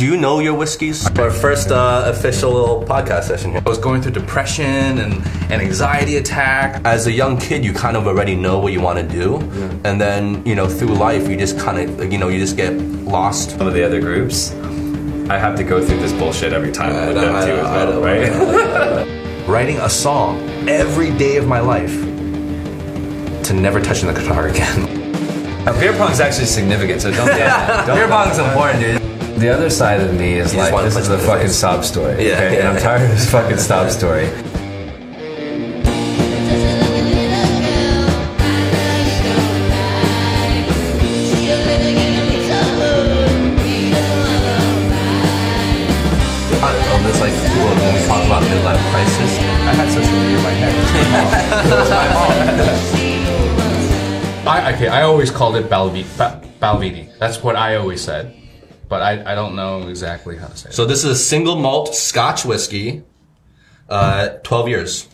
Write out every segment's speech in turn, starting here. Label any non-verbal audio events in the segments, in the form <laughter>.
do you know your whiskeys? Our first uh, official podcast session here. I was going through depression and an anxiety attack. As a young kid, you kind of already know what you want to do, and then you know through life, you just kind of you know you just get lost. Some of the other groups, I have to go through this bullshit every time with know, them I too know, as I well, know. right? <laughs> Writing a song every day of my life to never touching the guitar again. Beer pong's actually significant, so don't get <laughs> yeah, don't Beer pong's important, dude. The other side of me is You like, this is a the fucking face. sob story. Yeah, okay? yeah. And I'm tired of this fucking sob <laughs> story. Oh, I this like when we talk about midlife crisis. I had social media in my head. I, okay, I always called it Balvi, ba, Balvini. That's what I always said. But I, I don't know exactly how to say it. So this is a single malt Scotch whiskey, uh, 12 years.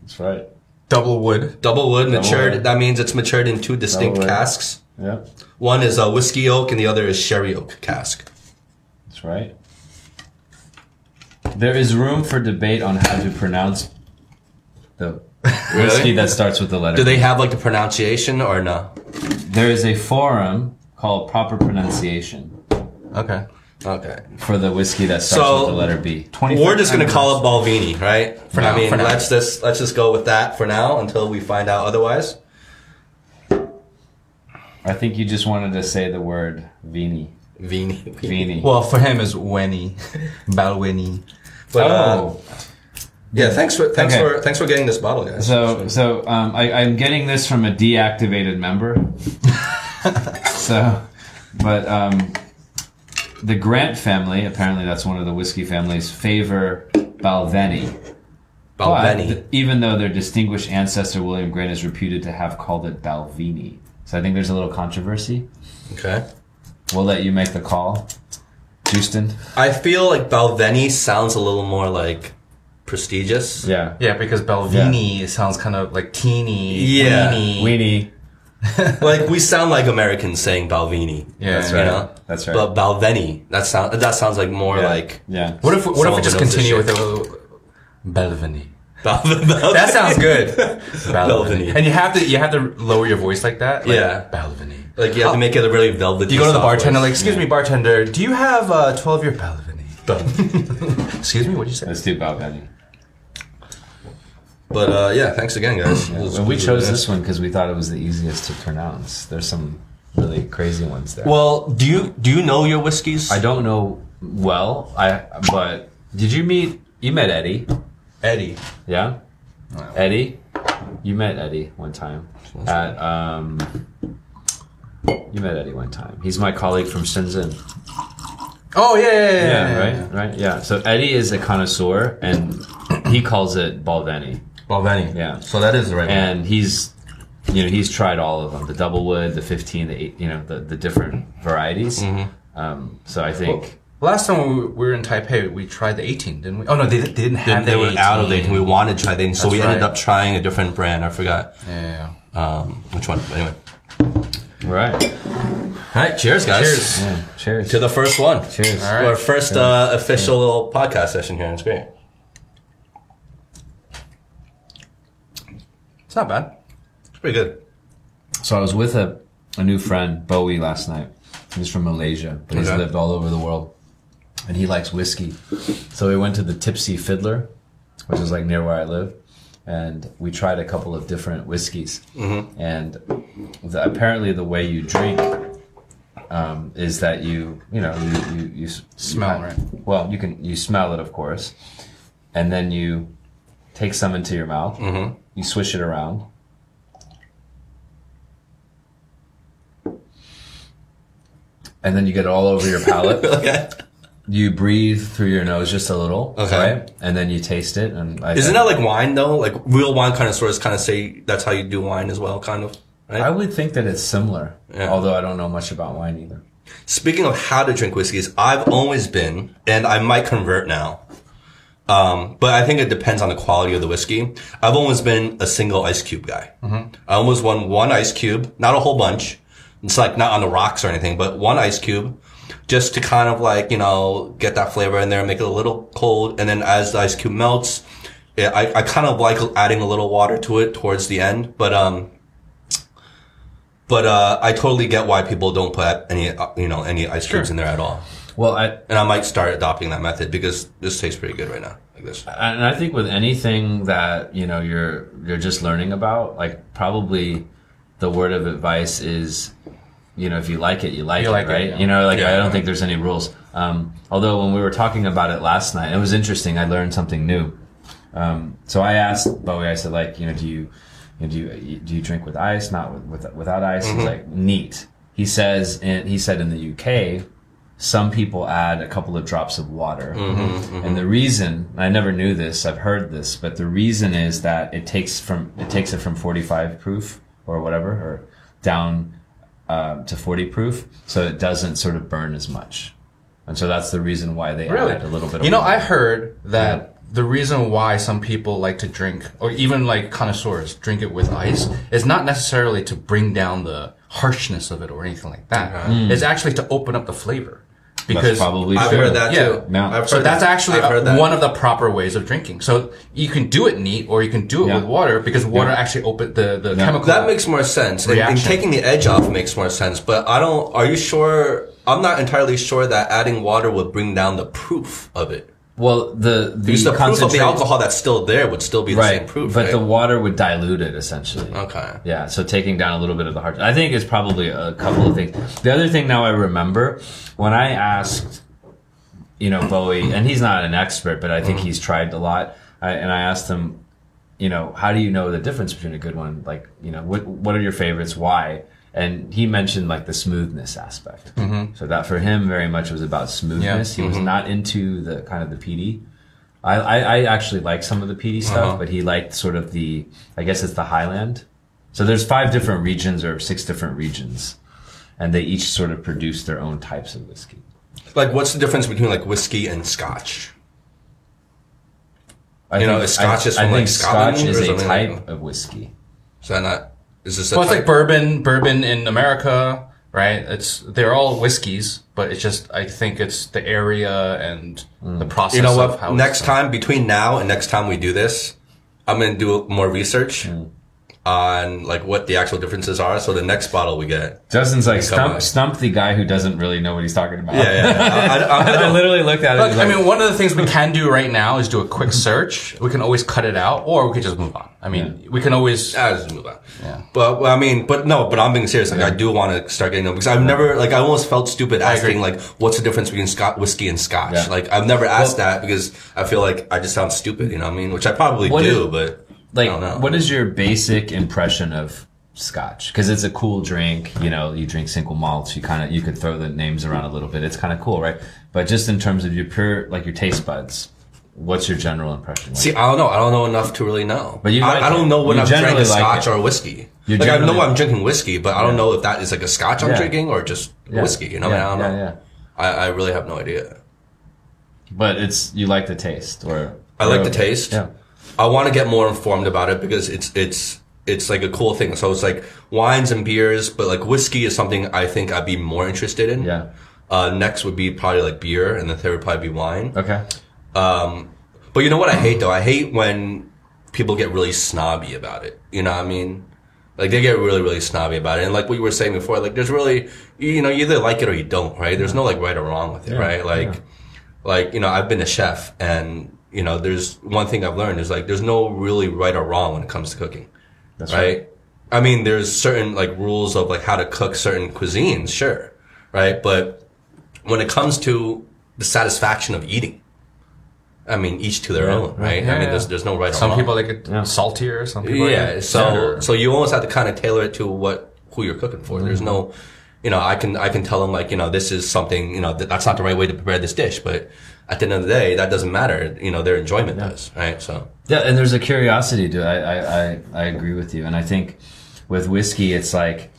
That's right. Double wood. Double wood, matured. wood. That means it's matured in two distinct Double wood. casks. Yeah, One is a whiskey oak and the other is sherry oak cask. that's right. There is room for debate on how to pronounce the <laughs> whiskey that starts with the letter. Do they have like the pronunciation or no? There is a forum called Proper Pronunciation Okay. Okay. for the whiskey that starts So- with the letter B. We're just gonna call it Balvini, right? For I now, mean, for now. let's just let's just go with that for now until we find out otherwise. I think you just wanted to say the word Vini. Vini. Vini. Well, for him is Weni. <laughs> Balweni. But, uh, oh. yeah. Thanks for thanks Okay. for thanks for getting this bottle, guys. So, so um, I, I'm getting this from a deactivated member. <laughs> so, but um, the Grant family, apparently that's one of the whiskey families, favor Balvenie. Balvenie. But even though their distinguished ancestor William Grant is reputed to have called it Balvenie. So I think there's a little controversy. Okay. We'll let you make the call. Houston? I feel like Balvenie sounds a little more like prestigious. Yeah. Yeah, because Balvini sounds kind of like teeny. Yeah. weeny. Weenie. <laughs> like we sound like Americans saying Balvini. Yeah, That's You know? That's right. But Balvenie, that sound that sounds like more yeah. like yeah. What if what if we just who knows this continue shit. with the Balvini? Bal- That sounds good. <laughs> Balvenie. And you have to you have to lower your voice like that. Like, Yeah. Balvini. Like you have to make it a really velvety. You go to the bartender, voice. like, excuse me, bartender, do you have uh, 12 year Balvini? <laughs> excuse me, what did you say? Let's do Balvenie. But uh, yeah, thanks again, guys. <clears throat> It was- And we chose this one because we thought it was the easiest to pronounce. There's some really crazy ones there. Well, do you do you know your whiskeys? I don't know well. I but did you meet? You met Eddie, Eddie. yeah? Eddie, you met Eddie one time at um. You met Eddie one time. He's my colleague from Shenzhen. Oh, yeah, yeah, yeah. Yeah, yeah, right, right, yeah. So Eddie is a connoisseur, and he calls it Balvenie. Balvenie. Yeah. So that is the right one. and he's you know he's tried all of them the double wood the 15 the eight, you know the, the different varieties um, so i think Last time we were in Taipei, we tried the 18, didn't we? Oh, no, they, they didn't have they the were 18. out of it, and we wanted to try the them, so That's we ended up trying a different brand. I forgot Yeah, yeah. um, which one. But anyway, right all right. Cheers, guys. Cheers. yeah, cheers to the first one. cheers All right. Our first uh, official little podcast session here. It's great. It's not bad. It's pretty good. so i was with a, a new friend bowie last night he's from malaysia but he's Okay. lived all over the world and he likes whiskey so we went to the tipsy fiddler which is like near where i live and we tried a couple of different whiskeys and the, apparently the way you drink um, is that you you know you you, you Smell, you right? Well, you can you smell it, of course, and then you take some into your mouth. Mm-hmm. You swish it around. And then you get it all over your palate. <laughs> Okay. you breathe through your nose just a little, Okay. right? And then you taste it. And I, Isn't that like wine though? Like real wine kind of connoisseurs kind of say that's how you do wine as well, kind of. Right. I would think that it's similar, Yeah. although I don't know much about wine either. Speaking of how to drink whiskeys, I've always been, and I might convert now. Um, but I think it depends on the quality of the whiskey. I've always been a single ice cube guy. I almost want one ice cube, not a whole bunch. It's like not on the rocks or anything, but one ice cube just to kind of like, you know, get that flavor in there, make it a little cold. And then as the ice cube melts, yeah, I, I kind of like adding a little water to it towards the end. But, um, but, uh, I totally get why people don't put any, uh, you know, any ice cubes in there at all. Well, I, And I might start adopting that method because this tastes pretty good right now, like this. and I think with anything that you know you're you're just learning about, like probably the word of advice is, you know, if you like it, you like You it, like it, right? yeah. You know, like Yeah. I don't think there's any rules. Um, although when we were talking about it last night, it was interesting. I learned something new. Um, so I asked Bowie. I said, like, you know, do you, you know, do you do you drink with ice, not with, with without ice? He's like, neat. He says, and he said in the UK, some people add a couple of drops of water. Mm-hmm, mm-hmm. And the reason, I never knew this, I've heard this, but the reason is that it takes from, it takes it from 45 proof or whatever, or down um, to 40 proof. So it doesn't sort of burn as much. And so that's the reason why they Really? add a little bit of You know, water. I heard that the reason why some people like to drink, or even like connoisseurs drink it with ice, is not necessarily to bring down the harshness of it or anything like that. Mm. It's actually to open up the flavor. Because probably I've true. heard that Yeah. too. No. I've so heard that's that. actually I've heard that. one of the proper ways of drinking. So you can do it neat, or you can do it Yeah. with water because water actually open the the chemical. That makes more sense. And, and taking the edge off makes more sense. But I don't. Are you sure? I'm not entirely sure that adding water would bring down the proof of it. Well, the, the, Because the proof of the alcohol that's still there would still be the right, same proof. but right? the water would dilute it essentially. okay. Yeah, so taking down a little bit of the heart. I think it's probably a couple of things. The other thing now I remember when I asked, you know, Bowie, and he's not an expert, but I think mm-hmm. he's tried a lot. I, and I asked him, you know, how do you know the difference between a good one? Like, you know, what what are your favorites? Why? And he mentioned like the smoothness aspect. Mm-hmm. So that for him very much was about smoothness. He was not into the kind of the peaty. I, I, I actually like some of the peaty stuff, but he liked sort of the, I guess it's the Highland. So there's five different regions or six different regions, and they each sort of produce their own types of whiskey. Like, what's the difference between like whiskey and scotch? I You know, is Scotch is I, from, think like, Scotland Scotch is a something like type of whiskey. Is that not? Is this? A well, it's like bourbon, bourbon in America, right? It's they're all whiskeys, but it's just I think it's the area and mm. the process. You know Of what? how Next time, between now and next time we do this, I'm gonna do more research mm. On like what the actual differences are. So the next bottle we get. Justin's like stump, stump the guy who doesn't really know what he's talking about. Yeah, yeah. yeah. I, I, <laughs> I, I I literally looked at it. Look, I like, mean, one of the things we can do right now is do a quick search. We can always cut it out, or we could just move on. I mean, we can always. Ah, just move on. Yeah. But well, I mean, but no, but I'm being serious. Like, I do want to start getting them because I've never, like, I almost felt stupid asking, like, what's the difference between Scott whiskey and Scotch? Yeah. Like, I've never asked that because I feel like I just sound stupid. You know what I mean? Which I probably do, is- but like, I what is your basic impression of Scotch? Because it's a cool drink. You know, you drink single malts. You kind of you could throw the names around a little bit. It's kind of cool, right? But just in terms of your pure, like your taste buds, what's your general impression? Like, See, I don't know. I don't know enough to really know. But you I, like I don't know when I'm drinking like Scotch it. or whiskey. You like I know I'm drinking whiskey, but I don't know if that is like a Scotch I'm Yeah. drinking or just Yeah. whiskey. You know, Yeah, I, mean, I don't yeah, know. I, I really have no idea. But it's you like the taste, or I like the taste. Yeah. I want to get more informed about it because it's it's it's like a cool thing. So it's like wines and beers, but like whiskey is something I think I'd be more interested in. Yeah. Uh, next would be probably like beer, and the third would probably be wine. Okay. But you know what I hate though? I hate when people get really snobby about it. You know what I mean? Like they get really, really snobby about it. And like what you were saying before, like there's really, you know, you either like it or you don't, right? There's no like right or wrong with it, right? Like, like, you know, I've been a chef and, you know, there's one thing I've learned is like there's no really right or wrong when it comes to cooking, That's right? I mean, there's certain like rules of like how to cook certain cuisines, sure, right? But when it comes to the satisfaction of eating, I mean, each to their own, right? Yeah, I mean, yeah. there's there's no right or Some people like it saltier. Some people like yeah. it So tender. so you almost have to kind of tailor it to what who you're cooking for. There's mm-hmm. no, you know, I can I can tell them like you know this is something you know that, that's not the right way to prepare this dish, but at the end of the day, that doesn't matter. You know, their enjoyment does, right? So Yeah, and there's a curiosity to it. I, I, I agree with you. And I think with whiskey, it's like,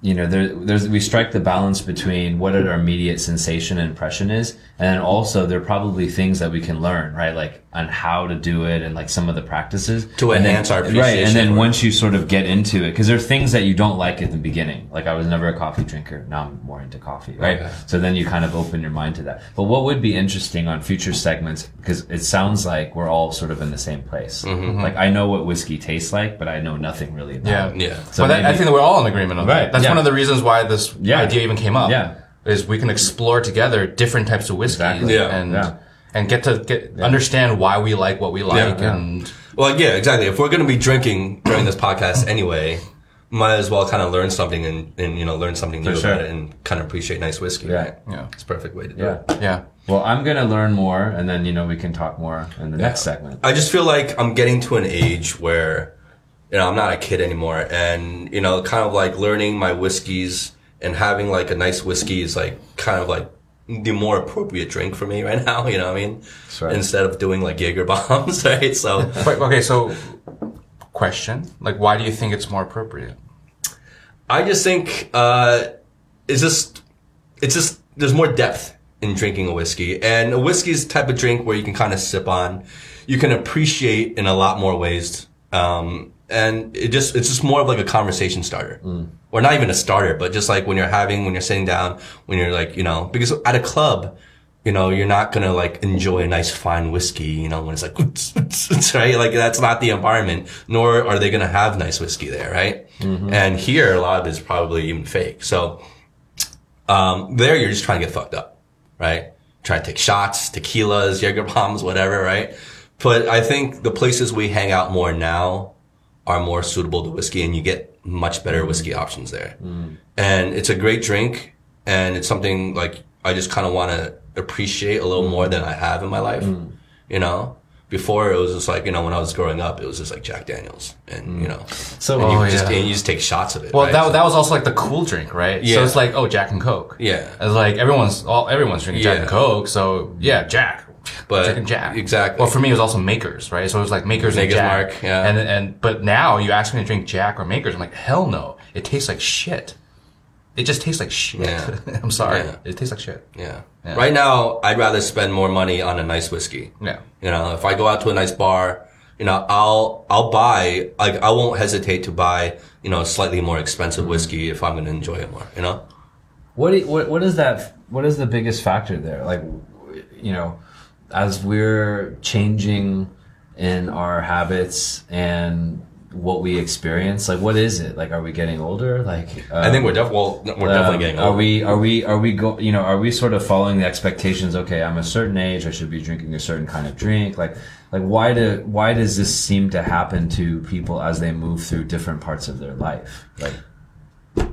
you know, there, there's, we strike the balance between what our immediate sensation and impression is. And then also there are probably things that we can learn, right? Like on how to do it and like some of the practices To And then- enhance our right. And then appreciation. once you sort of get into it, because there are things that you don't like at the beginning. Like I was never a coffee drinker. Now I'm more into coffee, right? Okay. So then you kind of open your mind to that. But what would be interesting on future segments, because it sounds like we're all sort of in the same place. Mm-hmm. Like I know what whiskey tastes like, but I know nothing really about Yeah. it. Yeah. So that, I think that we're all in agreement on Right, that. That's yeah. one of the reasons why this Yeah. idea even came up. Yeah. Is we can explore together different types of whiskey Exactly. Yeah. and Yeah. and get to get understand why we like what we like Yeah. and Well, yeah, exactly. If we're going to be drinking during this podcast anyway, might as well kind of learn something and, and you know, learn something new sure. about it and kind of appreciate nice whiskey, Yeah. right? Yeah. It's a perfect way to do Yeah. it. yeah. Well, I'm gonna learn more, and then you know we can talk more in the next segment. I just feel like I'm getting to an age where, you know, I'm not a kid anymore and, you know, kind of like learning my whiskeys and having like a nice whiskey is like kind of like the more appropriate drink for me <laughs> right now, you know what I mean? right. Instead of doing like Jaeger bombs, <laughs> right? So, <laughs> Wait, okay, so question, like why do you think it's more appropriate? I just think uh, it's just it's just there's more depth in drinking a whiskey, and a whiskey is the type of drink where you can kind of sip on, you can appreciate in a lot more ways, um, and it just it's just more of like a conversation starter, or not even a starter, but just like when you're having when you're sitting down, when you're like you know because at a club. You know, you're not gonna like enjoy a nice fine whiskey, you know, when it's like, <laughs> right? Like that's not the environment, nor are they gonna have nice whiskey there, right? And here, a lot of it is probably even fake. So, um, there you're just trying to get fucked up, right? Trying to take shots, tequilas, Jaeger bombs, whatever, right? But I think the places we hang out more now are more suitable to whiskey and you get much better whiskey options there. And it's a great drink and it's something like I just kind of want to appreciate a little more than I have in my life, you know? Before it was just like, you know, when I was growing up, it was just like Jack Daniels and, you know, So and you Oh, just, yeah. and you just take shots of it. Well, right? that, that was also like the cool drink, right? Yeah. So it's like, oh, Jack and Coke. Yeah. It's like everyone's all everyone's drinking Jack Yeah. and Coke, so yeah, Jack. But- drinking Jack. exactly. Well, for me, it was also Makers, right? So it was like Makers Maker's and Jack. Mark, yeah. And and but now you ask me to drink Jack or Makers, I'm like, hell no. It tastes like shit. It just tastes like shit. Yeah. <laughs> I'm sorry. Yeah. It tastes like shit. Yeah. Yeah. Right now, I'd rather spend more money on a nice whiskey. Yeah. You know, if I go out to a nice bar, you know, I'll I'll buy like I won't hesitate to buy you know slightly more expensive whiskey if I'm going to enjoy it more. You know. What, do you- what what is that? What is the biggest factor there? Like, you know, as we're changing in our habits and what we experience, like, what is it? Like, are we getting older? Like, I think we're def- well, we're definitely Um, getting Are we? Are we? Are we go? You know, are we sort of following the expectations? Okay, I'm a certain age. I should be drinking a certain kind of drink. Like, like why do? Why does this seem to happen to people as they move through different parts of their life? Like,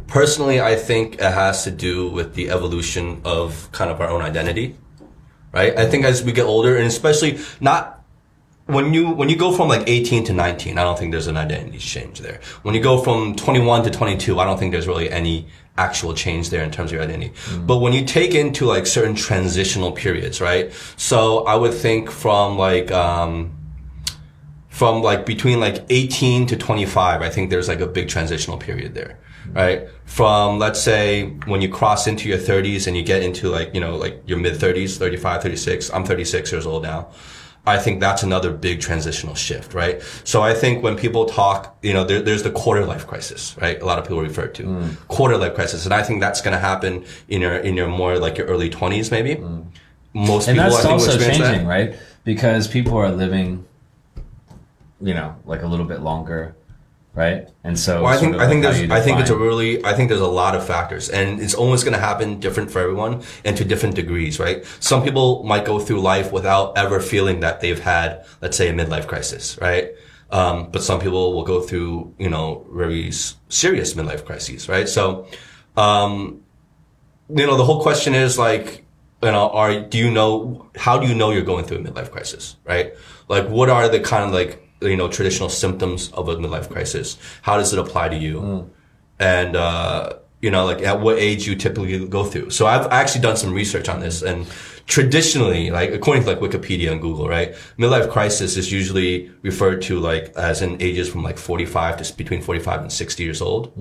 Personally, I think it has to do with the evolution of kind of our own identity, right? I think as we get older, and especially not when you when you go from like 18 to 19, I don't think there's an identity change there. When you go from 21 to 22, I don't think there's really any actual change there in terms of your identity. But when you take into like certain transitional periods, right? So I would think from like um from like between like 18 to 25, I think there's like a big transitional period there, right? From let's say when you cross into your 30s and you get into like, you know, like your mid 30s, 35, 36. I'm 36 years old now. I think that's another big transitional shift, right? So I think when people talk, you know, there, there's the quarter life crisis, right? A lot of people refer to mm. quarter life crisis, and I think that's going to happen in your in your more like your early 20s, maybe. Mm. Most and people, that's think, also changing, that. right? Because people are living, you know, like a little bit longer, right? And so, Well, I think I think there's I think it's a really I think there's a lot of factors, and it's always going to happen different for everyone and to different degrees, right? Some people might go through life without ever feeling that they've had, let's say, a midlife crisis, right? Um, but some people will go through, you know, very s- serious midlife crises, right? So, um, you know, the whole question is like, you know, are do you know how do you know you're going through a midlife crisis, right? Like, what are the kind of like you know traditional symptoms of a midlife crisis? How does it apply to you? And uh, you know, like at what age you typically go through. So I've actually done some research on this, and traditionally, like according to like Wikipedia and Google, right, midlife crisis is usually referred to like as in ages from like 45 to between 45 and 60 years old.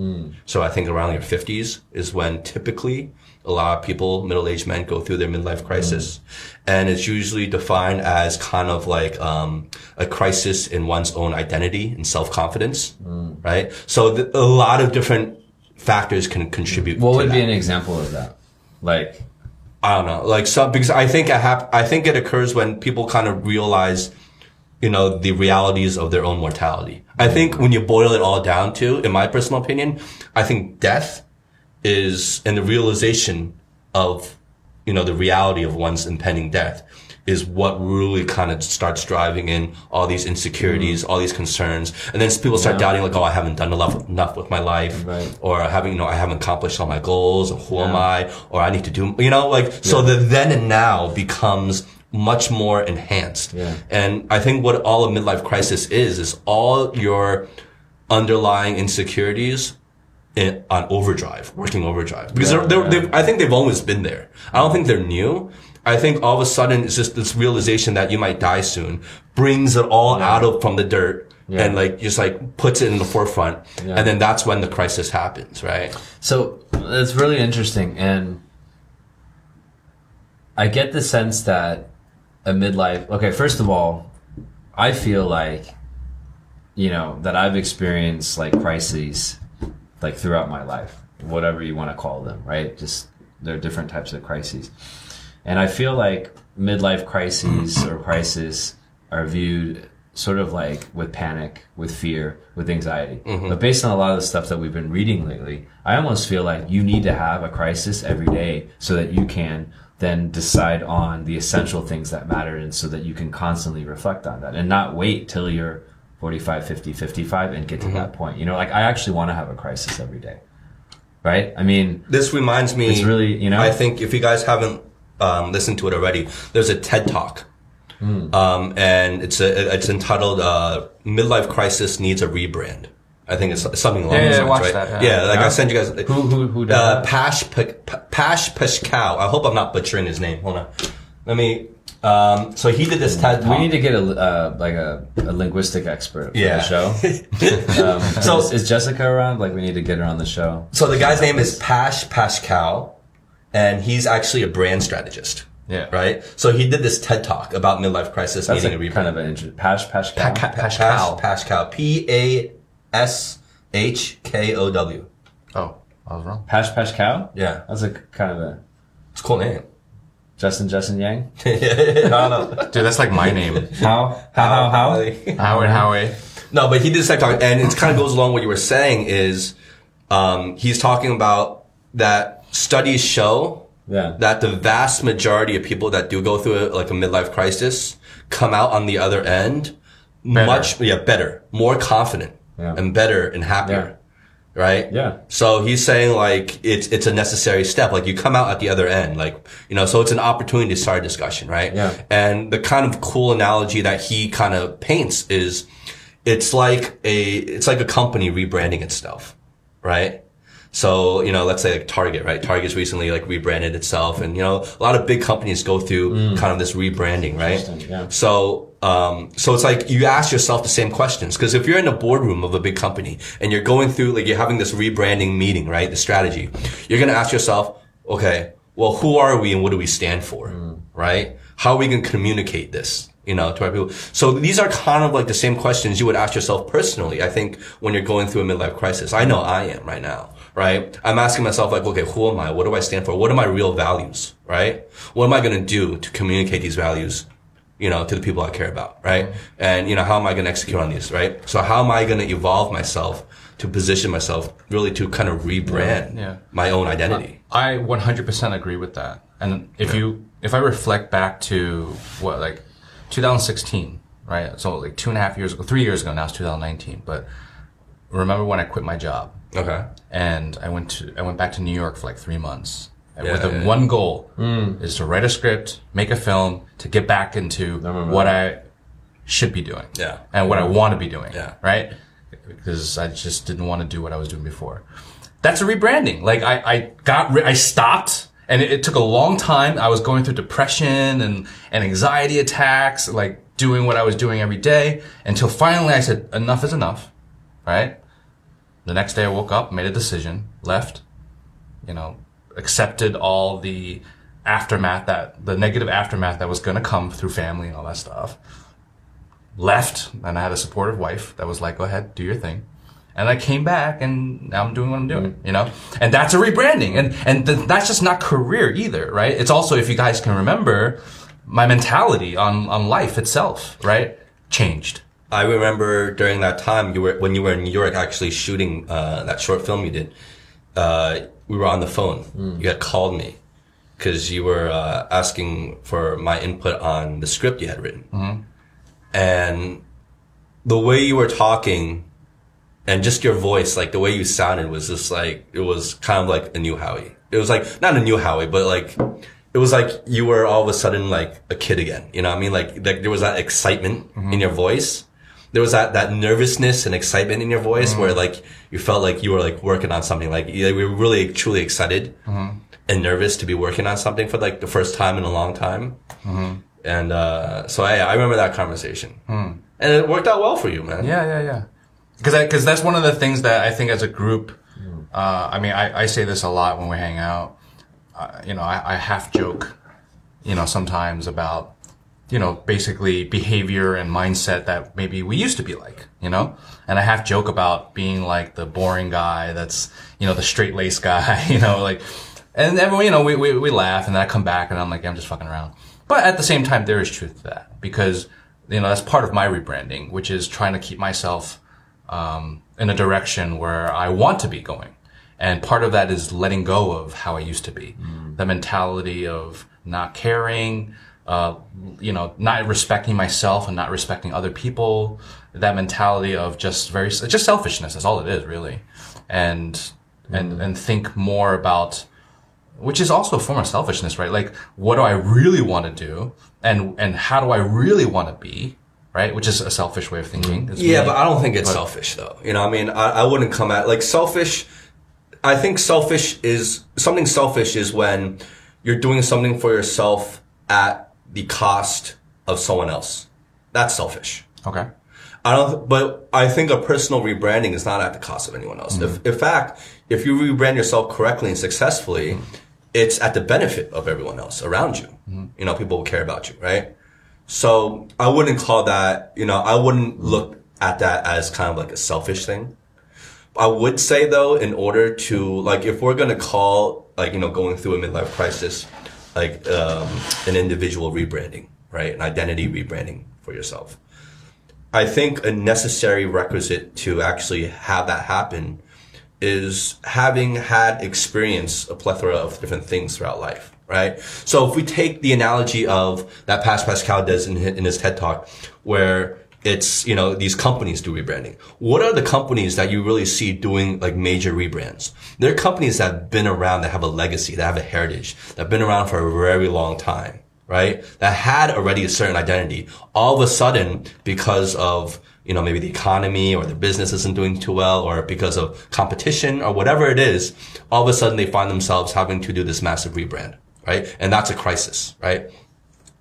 So I think around your 50s is when typically a lot of people, middle-aged men, go through their midlife crisis, mm-hmm. and it's usually defined as kind of like um, a crisis in one's own identity and self-confidence, mm. right? So th- a lot of different factors can contribute. What would that. be an example of that? Like, I don't know, like some because I think I have, I think it occurs when people kind of realize, you know, the realities of their own mortality. I think mm. when you boil it all down to, in my personal opinion, I think death is and the realization of, you know, the reality of one's impending death is what really kind of starts driving in all these insecurities, all these concerns, and then people start doubting like, oh, I haven't done enough enough with my life, Right. or having you know I haven't accomplished all my goals, or who am I, or I need to do you know like so the then and now becomes much more enhanced. Yeah. And I think what all a midlife crisis is is all your underlying insecurities in, on overdrive, working overdrive. Because Yeah, they're, they're, yeah. I think they've always been there. I don't think they're new. I think all of a sudden it's just this realization that you might die soon brings it all out of from the dirt Yeah. and like just like puts it in the forefront. Yeah. And then that's when the crisis happens, right? So it's really interesting, and I get the sense that a midlife. Okay, first of all, I feel like you know that I've experienced like crises like throughout my life, whatever you want to call them, right? Just there are different types of crises, and I feel like midlife crises or crisis are viewed sort of like with panic, with fear, with anxiety. Mm-hmm. But based on a lot of the stuff that we've been reading lately, I almost feel like you need to have a crisis every day so that you can then decide on the essential things that matter and so that you can constantly reflect on that and not wait till you're 45, 50, 55 and get to that point. You know, like I actually want to have a crisis every day. Right? I mean, This reminds me. It's really, you know- I think if you guys haven't um, listened to it already, there's a TED Talk, um, and it's a it's entitled uh, "Midlife Crisis Needs a Rebrand." I think it's something along Yeah, those yeah, lines, right? that, yeah. like Yeah. I sent you guys. who who who does Uh. Pash P- Pash Pascal. I hope I'm not butchering his name. Hold on. Let me. Um, so he did this TED Talk. We need to get a uh, like a, a linguistic expert for Yeah. the show. <laughs> Um, <laughs> So- is, is Jessica around? Like, we need to get her on the show. So the guy's name is Pash Pascal, and he's actually a brand strategist. Yeah. Right. So he did this TED Talk about midlife crisis That's needing a like rebrand. kind of an intro. Pash Pascal. Pa- Pa- Pascal. Pascal. P A S H K O W. Oh, I was wrong. Pash Pascal. Yeah. That's a kind of a It's a cool name. Justin Justin Yang. <laughs> no, no. Dude, that's like my name. How how how how? Howard Howie. No, but he did this TED Talk, and it kind of goes along what you were saying is, um, he's talking about that studies show Yeah. that the vast majority of people that do go through a, like a midlife crisis come out on the other end Better. much yeah better, more confident, Yeah. and better and happier. Right? Yeah. So he's saying like it's it's a necessary step. Like you come out at the other end, like you know. So it's an opportunity to start a discussion, right? Yeah. And the kind of cool analogy that he kind of paints is, it's like a it's like a company rebranding itself, right? So, you know, let's say like Target, right? Target's recently like rebranded itself and, you know, a lot of big companies go through kind of this rebranding, right? Yeah. So, um, so it's like you ask yourself the same questions. Cause if you're in the boardroom of a big company and you're going through, like you're having this rebranding meeting, right? The strategy, you're going to ask yourself, okay, well, who are we and what do we stand for? Right? How are we going to communicate this? You know, to our people. So these are kind of like the same questions you would ask yourself personally. I think when you're going through a midlife crisis, I know I am right now, right? I'm asking myself like, okay, who am I? What do I stand for? What are my real values? Right? What am I going to do to communicate these values? you know, to the people I care about, right? And, you know, how am I going to execute on these, right? So how am I going to evolve myself to position myself really to kind of rebrand Yeah. my own identity? I 100% agree with that. And if you, if I reflect back to what, like 2016, right? So like two and a half years ago, three years ago, now it's 2019. But remember when I quit my job Okay. and I went to, I went back to New York for like three months. Yeah, with the yeah, yeah. one goal hmm. is to write a script, make a film, to get back into remember what I should be doing. Yeah. And what I want to be doing. Yeah. Right? Because I just didn't want to do what I was doing before. That's a rebranding. Like I, I got, ri- I stopped and it, it took a long time. I was going through depression and, and anxiety attacks, like doing what I was doing every day until finally I said, enough is enough. Right? The next day I woke up, made a decision, left, you know, accepted all the aftermath that the negative aftermath that was going to come through family and all that stuff. Left, and I had a supportive wife that was like, "Go ahead, do your thing." And I came back, and now I'm doing what I'm doing. Mm. You know, and that's a rebranding, and and th- that's just not career either, right? It's also, if you guys can remember, my mentality on on life itself, right, changed. I remember during that time you were when you were in New York actually shooting uh, that short film you did. Uh, we were on the phone. You had called me because you were uh, asking for my input on the script you had written, and the way you were talking and just your voice, like the way you sounded, was just like it was kind of like a new Howie. It was like not a new Howie, but like it was like you were all of a sudden like a kid again. You know what I mean? Like, like there was that excitement in your voice. There was that, that nervousness and excitement in your voice where like you felt like you were like working on something. Like you we were really truly excited and nervous to be working on something for like the first time in a long time. And, uh, so I, I remember that conversation and it worked out well for you, man. Yeah, yeah, yeah. Because because that's one of the things that I think as a group. Uh, I mean, I, I say this a lot when we hang out. Uh, you know, I, I half joke, you know, sometimes about, you know, basically behavior and mindset that maybe we used to be like, you know, and I half joke about being like the boring guy that's, you know, the straight laced <laughs> guy, you know, like, and everyone, you know, we, we, we laugh and then I come back and I'm like, I'm just fucking around. But at the same time, there is truth to that because, you know, that's part of my rebranding, which is trying to keep myself um, in a direction where I want to be going. And part of that is letting go of how I used to be. The mentality of not caring, uh, you know, not respecting myself and not respecting other people. That mentality of just very, just selfishness. That's all it is, really. And, and, and think more about, which is also a form of selfishness, right? Like, what do I really want to do? And, and how do I really want to be? Right? Which is a selfish way of thinking. Yeah, really- but I don't think it's selfish though. You know, I mean, I, I wouldn't come at like selfish. I think selfish is something selfish is when you're doing something for yourself at the cost of someone else. That's selfish. Okay. I don't, but I think a personal rebranding is not at the cost of anyone else. Mm-hmm. If, in fact, if you rebrand yourself correctly and successfully, it's at the benefit of everyone else around you. Mm-hmm. You know, people will care about you, right? So I wouldn't call that, you know, I wouldn't look at that as kind of like a selfish thing. I would say though, in order to, like, if we're going to call, like, you know, going through a midlife crisis, like, um, an individual rebranding, right? An identity rebranding for yourself. I think a necessary requisite to actually have that happen is having had experience a plethora of different things throughout life, right? So if we take the analogy of that Pash Pascal does in his TED talk, where it's, you know, these companies do rebranding. What are the companies that you really see doing like major rebrands? They're companies that have been around, that have a legacy, that have a heritage, that have been around for a very long time right? That had already a certain identity. All of a sudden, because of, you know, maybe the economy or the business isn't doing too well or because of competition or whatever it is, all of a sudden they find themselves having to do this massive rebrand, right? And that's a crisis, right?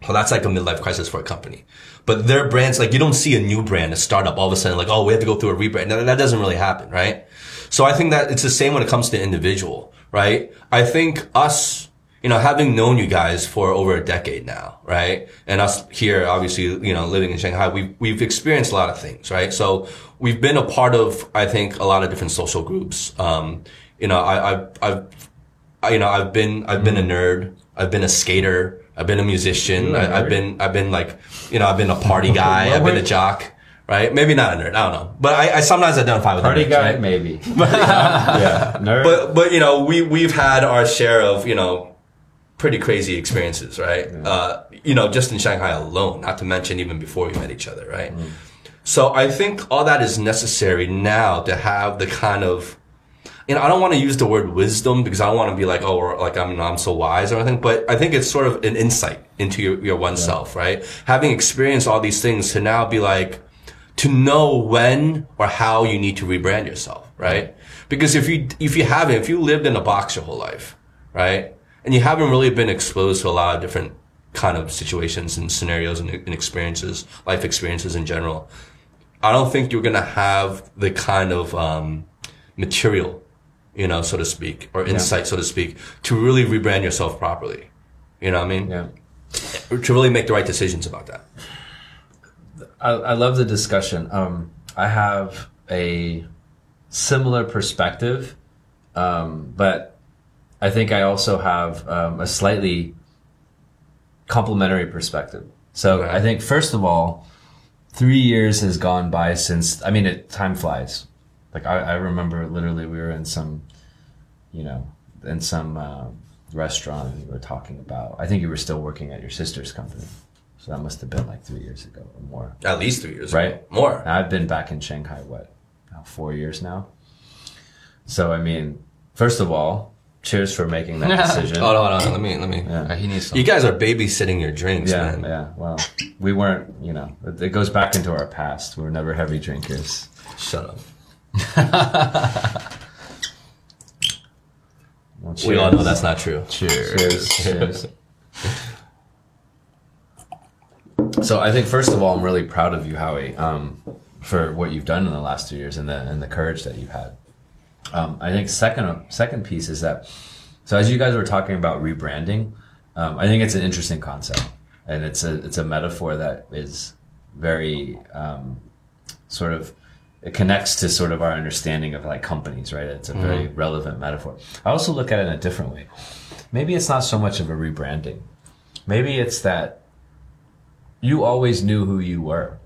So that's like a midlife crisis for a company. But their brands, like you don't see a new brand, a startup, all of a sudden like, oh, we have to go through a rebrand. That, that doesn't really happen, right? So I think that it's the same when it comes to individual, right? I think us, you know, having known you guys for over a decade now, right? And us here, obviously, you know, living in Shanghai, we've, we've experienced a lot of things, right? So we've been a part of, I think, a lot of different social groups. Um, you know, I, I've, I've, I, you know, I've been, I've been a nerd. I've been a skater. I've been a musician. I, I've been, I've been like, you know, I've been a party <laughs> guy. I've been a jock, right? Maybe not a nerd. I don't know. But I, I sometimes identify with Party nerds, guy, right? maybe. <laughs> <laughs> yeah, nerd. But, but, you know, we, we've had our share of, you know, pretty crazy experiences, right? Uh, you know, just in Shanghai alone, not to mention even before we met each other, right? So I think all that is necessary now to have the kind of, you know, I don't want to use the word wisdom because I don't want to be like, oh, or like I'm, I'm so wise or anything, but I think it's sort of an insight into your, your oneself, right? Having experienced all these things to now be like, to know when or how you need to rebrand yourself, right? Because if you, if you haven't, if you lived in a box your whole life, right? And you haven't really been exposed to a lot of different kind of situations and scenarios and, and experiences, life experiences in general, I don't think you're going to have the kind of, um, material you know, so to speak, or insight, so to speak, to really rebrand yourself properly. You know what I mean? Yeah. To really make the right decisions about that. I, I love the discussion. Um, I have a similar perspective, um, but I think I also have um, a slightly complementary perspective. So Okay. I think first of all, three years has gone by since. I mean, it time flies. Like I, I remember, literally, we were in some, you know, in some uh, restaurant and we were talking about. I think you were still working at your sister's company, so that must have been like three years ago or more. At least three years. Right. Ago. More. I've been back in Shanghai, what, now four years now? So, I mean, first of all, cheers for making that decision. <laughs> Hold on, hold on. Let me, let me. Uh, he needs some. You guys are babysitting your drinks, yeah, man. yeah. Well, we weren't, you know, it it goes back into our past. We were never heavy drinkers. Shut up. Well, <laughs> We all know that's not true. Cheers. Cheers. so I think first of all, I'm really proud of you, Howie, um, for what you've done in the last two years and the and the courage that you've had. Um, I think second second piece is that so as you guys were talking about rebranding, um, I think it's an interesting concept and it's a it's a metaphor that is very um, sort of it connects to sort of our understanding of like companies, right? It's a very mm-hmm. relevant metaphor. I also look at it in a different way. Maybe it's not so much of a rebranding. Maybe it's that you always knew who you were.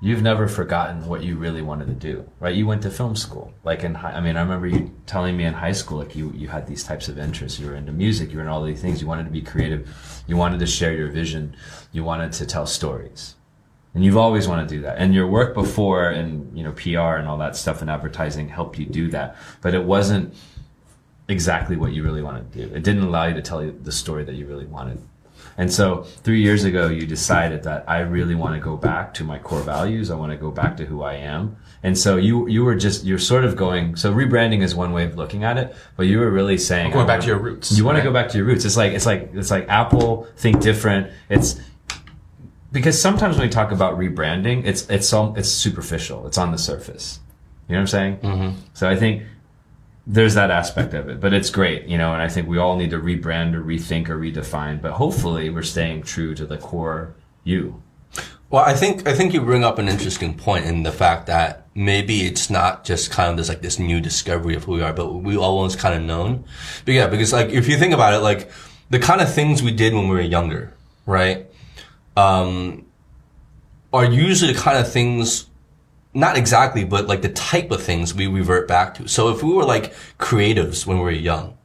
You've never forgotten what you really wanted to do, right? You went to film school. Like in high, I mean, I remember you telling me in high school, like you, you had these types of interests. You were into music. You were in all these things. You wanted to be creative. You wanted to share your vision. You wanted to tell stories. And you've always wanted to do that. And your work before and, you know, PR and all that stuff and advertising helped you do that. But it wasn't exactly what you really wanted to do. It didn't allow you to tell you the story that you really wanted. And so three years ago, you decided that I really want to go back to my core values. I want to go back to who I am. And so you, you were just, you're sort of going, so rebranding is one way of looking at it, but you were really saying, Going back to your roots, You want to go back to your roots. It's like, it's like, it's like Apple, think different. It's, because sometimes when we talk about rebranding, it's, it's, it's superficial. It's on the surface. You know what I'm saying? Mm-hmm. So I think there's that aspect of it, but it's great, you know, and I think we all need to rebrand or rethink or redefine, but hopefully we're staying true to the core you. Well, I think I think you bring up an interesting point in the fact that maybe it's not just kind of this like this new discovery of who we are, but we always kind of known. But yeah, because like if you think about it, like the kind of things we did when we were younger, right, um, are usually the kind of things. Not exactly, but like the type of things we revert back to. So if we were like creatives when we were young,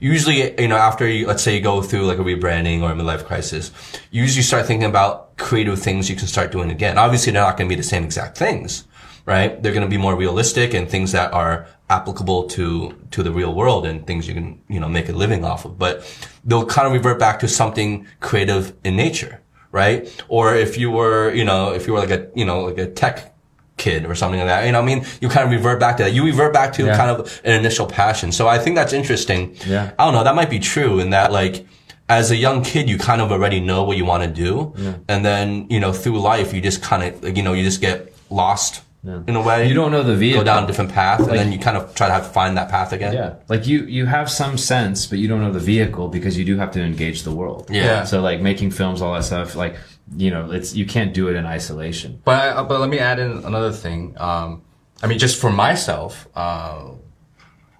usually, you know, after you, let's say you go through like a rebranding or a midlife crisis, you usually start thinking about creative things you can start doing again. Obviously, they're not going to be the same exact things, right? They're going to be more realistic and things that are applicable to, to the real world and things you can, you know, make a living off of. But they'll kind of revert back to something creative in nature, right? Or if you were, you know, if you were like a, you know, like a tech kid or something like that. You know, I mean, you kind of revert back to that. You revert back to Yeah. kind of an initial passion. So I think that's interesting. Yeah. I don't know. That might be true in that like, as a young kid, you kind of already know what you want to do. And then, you know, through life, you just kind of, like, you know, you just get lost in a way. You don't know the vehicle. go down a different path and then you kind of try to have, find that path again. Yeah. Like you, you have some sense, but you don't know the vehicle because you do have to engage the world. Yeah. So like making films, all that stuff, like, you know, it's, you can't do it in isolation. But I, but let me add in another thing. Um, I mean, just for myself, uh,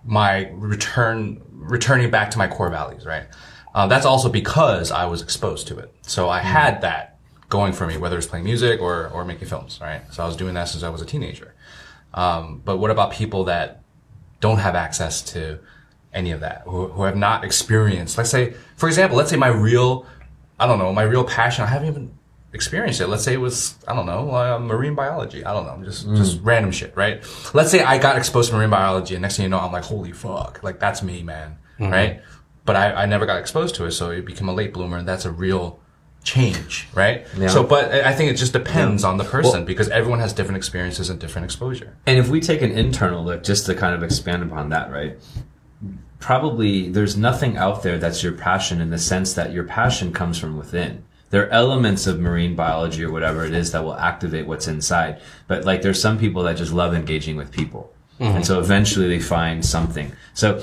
my return returning back to my core values, right? Uh, that's also because I was exposed to it. So I had that going for me, whether it's playing music or or making films, right? So I was doing that since I was a teenager. Um, but what about people that don't have access to any of that, who, who have not experienced, let's say, for example, let's say my real, I don't know, my real passion, I haven't even experienced it. Let's say it was, I don't know, uh, marine biology. I don't know, just, just random shit, right? Let's say I got exposed to marine biology and next thing you know, I'm like, holy fuck, like that's me, man, right? But I, I never got exposed to it, so it became a late bloomer and that's a real change, right? Yeah. So, but I I think it just depends on the person because everyone has different experiences and different exposure. And if we take an internal look, just to kind of expand upon that, right? Probably there's nothing out there that's your passion in the sense that your passion comes from within. There are elements of marine biology or whatever it is that will activate what's inside. But like there's some people that just love engaging with people. Mm-hmm. and so eventually they find something. So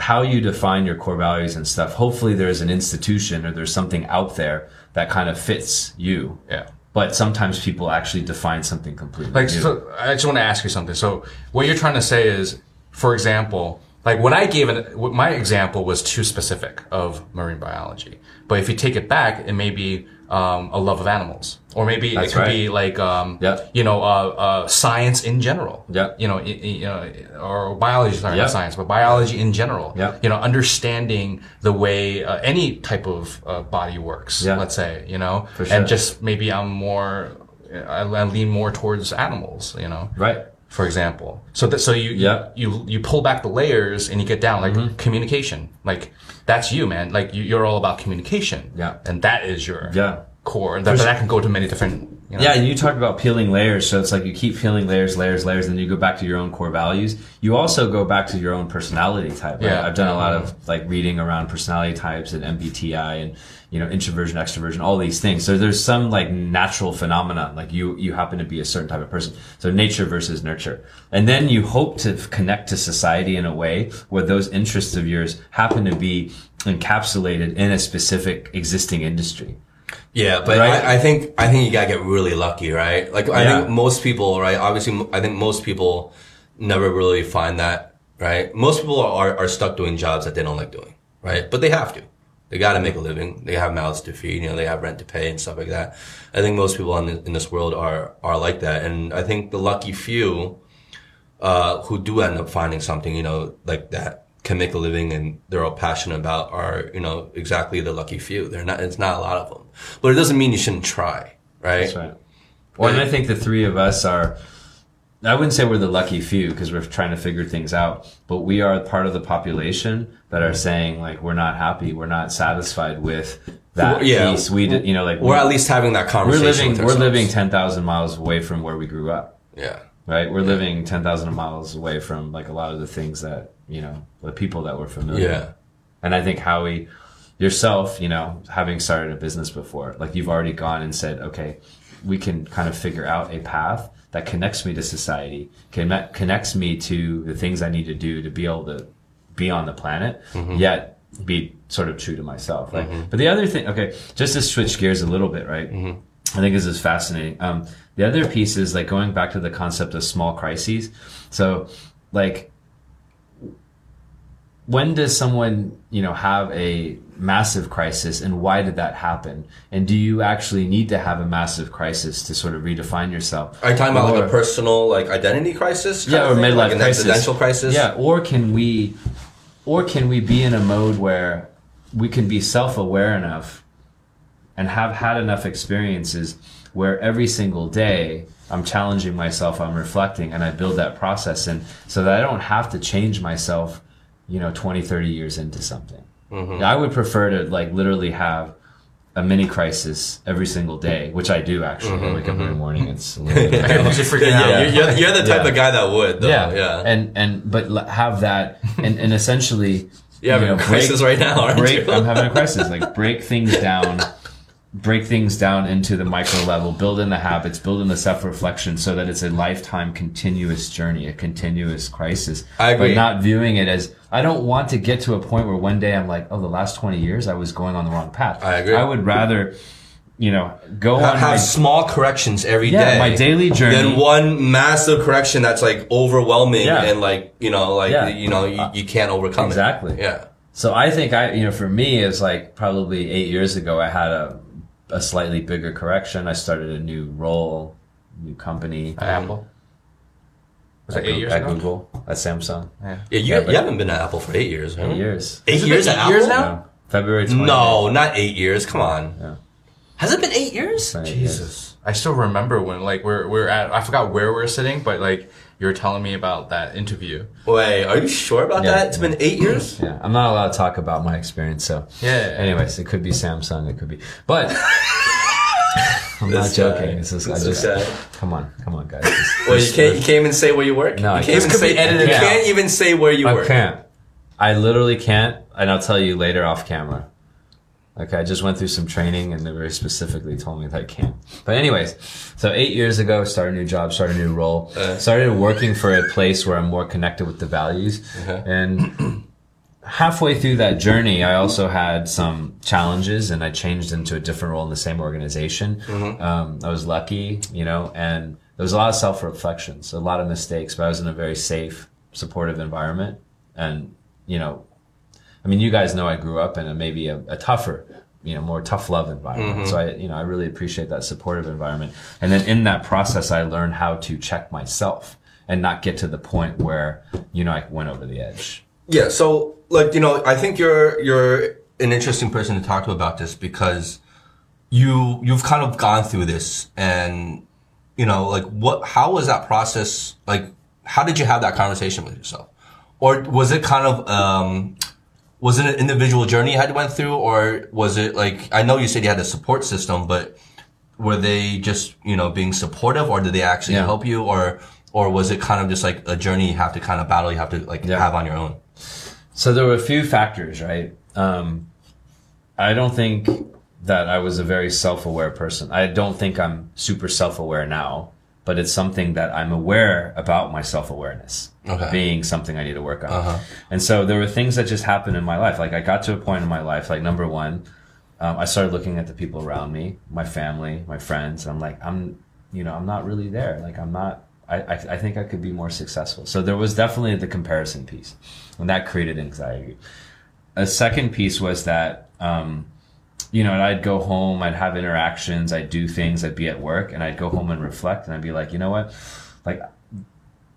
how you define your core values and stuff. Hopefully, there's an institution or there's something out there that kind of fits you. Yeah. But sometimes people actually define something completely Like, new. so I just want to ask you something. So, what you're trying to say is, for example, like when I gave it, my example was too specific of marine biology. But if you take it back, it may be um, a love of animals, or maybe That's it could right. be like, um, Yeah. you know, uh, uh, science in general. Yeah. You know, you know, or biology, sorry, Yeah. not science, but biology in general. Yeah. You know, understanding the way uh, any type of uh, body works. Yeah. Let's say, you know, For sure. and just maybe I'm more, I lean more towards animals. You know right. For example. So that so you Yeah. You you pull back the layers and you get down like mm-hmm. communication. Like that's you, man. Like you, you're all about communication. Yeah. and that is your Yeah. core. And that, that can go to many different. You know, Yeah, and you talked about peeling layers, so it's like you keep peeling layers, layers, layers, and then you go back to your own core values. You also go back to your own personality type. Right? Yeah. I've done a lot of mm-hmm. like reading around personality types and MBTI and you know introversion, extroversion, all these things. So there's some like natural phenomenon, like you you happen to be a certain type of person. So nature versus nurture, and then you hope to connect to society in a way where those interests of yours happen to be encapsulated in a specific existing industry. Yeah, but Right? I, I think I think you gotta get really lucky, right? Like I Yeah. think most people, right? Obviously, I think most people never really find that, right? Most people are, are stuck doing jobs that they don't like doing, right? But they have to. They gotta make a living. They have mouths to feed. You know, they have rent to pay and stuff like that. I think most people in, the, in this world are are like that, and I think the lucky few uh, who do end up finding something, you know, like that can make a living and they're all passionate about are, you know, exactly the lucky few. They're not, it's not a lot of them, but it doesn't mean you shouldn't try, right? That's right. Well, and I think the three of us are. I wouldn't say we're the lucky few because we're trying to figure things out, but we are part of the population that are saying like we're not happy, we're not satisfied with that Yeah. piece. We, did, you know, like We're at least having that conversation. we're living we're living ten thousand miles away from where we grew up, Yeah. Right? We're living ten thousand miles away from like a lot of the things that you know the people that we're familiar. Yeah. with. And I think Howie, yourself, you know, having started a business before, like you've already gone and said, okay, we can kind of figure out a path that connects me to society, connect, connects me to the things I need to do to be able to be on the planet, mm-hmm. yet be sort of true to myself. Right. Mm-hmm. But the other thing, okay, just to switch gears a little bit, right? Mm-hmm. I think this is fascinating. Um, the other piece is like going back to the concept of small crises. So, like, when does someone you know have a massive crisis and why did that happen and do you actually need to have a massive crisis to sort of redefine yourself Are you talking about like a personal like identity crisis? yeah or midlife like an crisis existential crisis? yeah or can we or can we be in a mode where we can be self-aware enough and have had enough experiences where every single day I'm challenging myself, I'm reflecting, and I build that process in so that I don't have to change myself, you know, 20, 30 years into something. Mm-hmm. I would prefer to like literally have a mini crisis every single day, which I do actually. I wake up every morning. And it's a little bit, freaking out. You're, you're, you're the type Yeah. of guy that would, though. yeah, Yeah. and and but have that and, and essentially <laughs> You're having a crisis right now, aren't break, you? I'm having a <laughs> crisis. Like break things down, break things down into the micro level, build in the habits, build in the self reflection, so that it's a lifetime continuous journey, a continuous crisis. I agree. But not viewing it as I don't want to get to a point where one day I'm like, oh, the last 20 years I was going on the wrong path. I agree. I would rather, you know, go Ha- on have my small corrections every day. yeah my daily journey. Then one massive correction that's like overwhelming Yeah. and like you know like Yeah. you know you, you can't overcome Exactly. it. Yeah. So I think I, you know, for me, it's like probably eight years ago, I had a, a slightly bigger correction. I started a new role, new company. At Apple. Was that at eight Goo- years at ago? Google, at Samsung. Yeah. Yeah, you, Yeah, but- you haven't been at Apple for eight years, huh? Eight years. Eight years been at eight years Apple? now? No, February 20th. No, not eight years. Come on. Yeah. Has it been eight years? Jesus. I still remember when like we're we're at I forgot where we're sitting, but like you were telling me about that interview. Wait, are you sure about Yeah. that? It's been eight years? Yeah, I'm not allowed to talk about my experience. So, Yeah. anyways, it could be Samsung. It could be, but <laughs> I'm not joking. This is I just guy. come on, come on, guys. Well, you can't. You can't even say where you work. No, you I can't even say. be edited you can't even say where you I work. can't. I literally can't, and I'll tell you later off camera. Okay, I just went through some training and they very specifically told me that I can't. But anyways, so eight years ago, started a new job, started a new role, uh-huh. started working for a place where I'm more connected with the values. Uh-huh. And halfway through that journey, I also had some challenges and I changed into a different role in the same organization. Mm-hmm. Um, I was lucky, you know, and there was a lot of self reflections, a lot of mistakes, but I was in a very safe, supportive environment. And, you know, I mean, you guys know I grew up in a maybe a, a tougher, you know, more tough love environment. So I, you know, I really appreciate that supportive environment. And then in that process, I learned how to check myself and not get to the point where, you know, I went over the edge. Yeah, so like you know, I think you're you're an interesting person to talk to about this because you you've kind of gone through this and you know like what how was that process like how did you have that conversation with yourself or was it kind of um was it an individual journey you had went through or was it like I know you said you had a support system but were they just you know being supportive or did they actually Yeah. help you or or was it kind of just like a journey you have to kind of battle you have to like Yeah. have on your own So there were a few factors, right? Um, I don't think that I was a very self-aware person. I don't think I'm super self-aware now, but it's something that I'm aware about my self-awareness Okay. being something I need to work on. And so there were things that just happened in my life. Like I got to a point in my life, like number one, um, I started looking at the people around me, my family, my friends. And I'm like, I'm, you know, I'm not really there. Like I'm not. I, I, I think I could be more successful. So there was definitely the comparison piece, and that created anxiety. A second piece was that, um, you know, and I'd go home, I'd have interactions, I'd do things, I'd be at work, and I'd go home and reflect, and I'd be like, you know what, like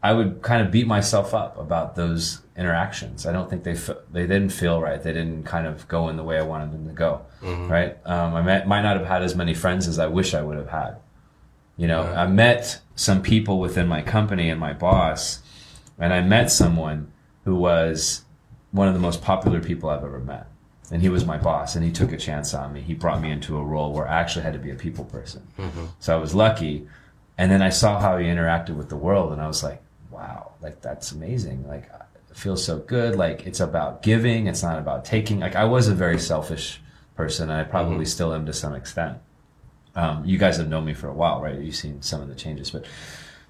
I would kind of beat myself up about those interactions. I don't think they fe- they didn't feel right. They didn't kind of go in the way I wanted them to go. Right? Um, I met, might not have had as many friends as I wish I would have had. You know, I met some people within my company and my boss, and I met someone who was one of the most popular people I've ever met. And he was my boss, and he took a chance on me. He brought me into a role where I actually had to be a people person. So I was lucky. And then I saw how he interacted with the world, and I was like, wow, like that's amazing. Like, it feels so good. Like, it's about giving, it's not about taking. Like, I was a very selfish person, and I probably still am to some extent um, you guys have known me for a while, right? You've seen some of the changes, but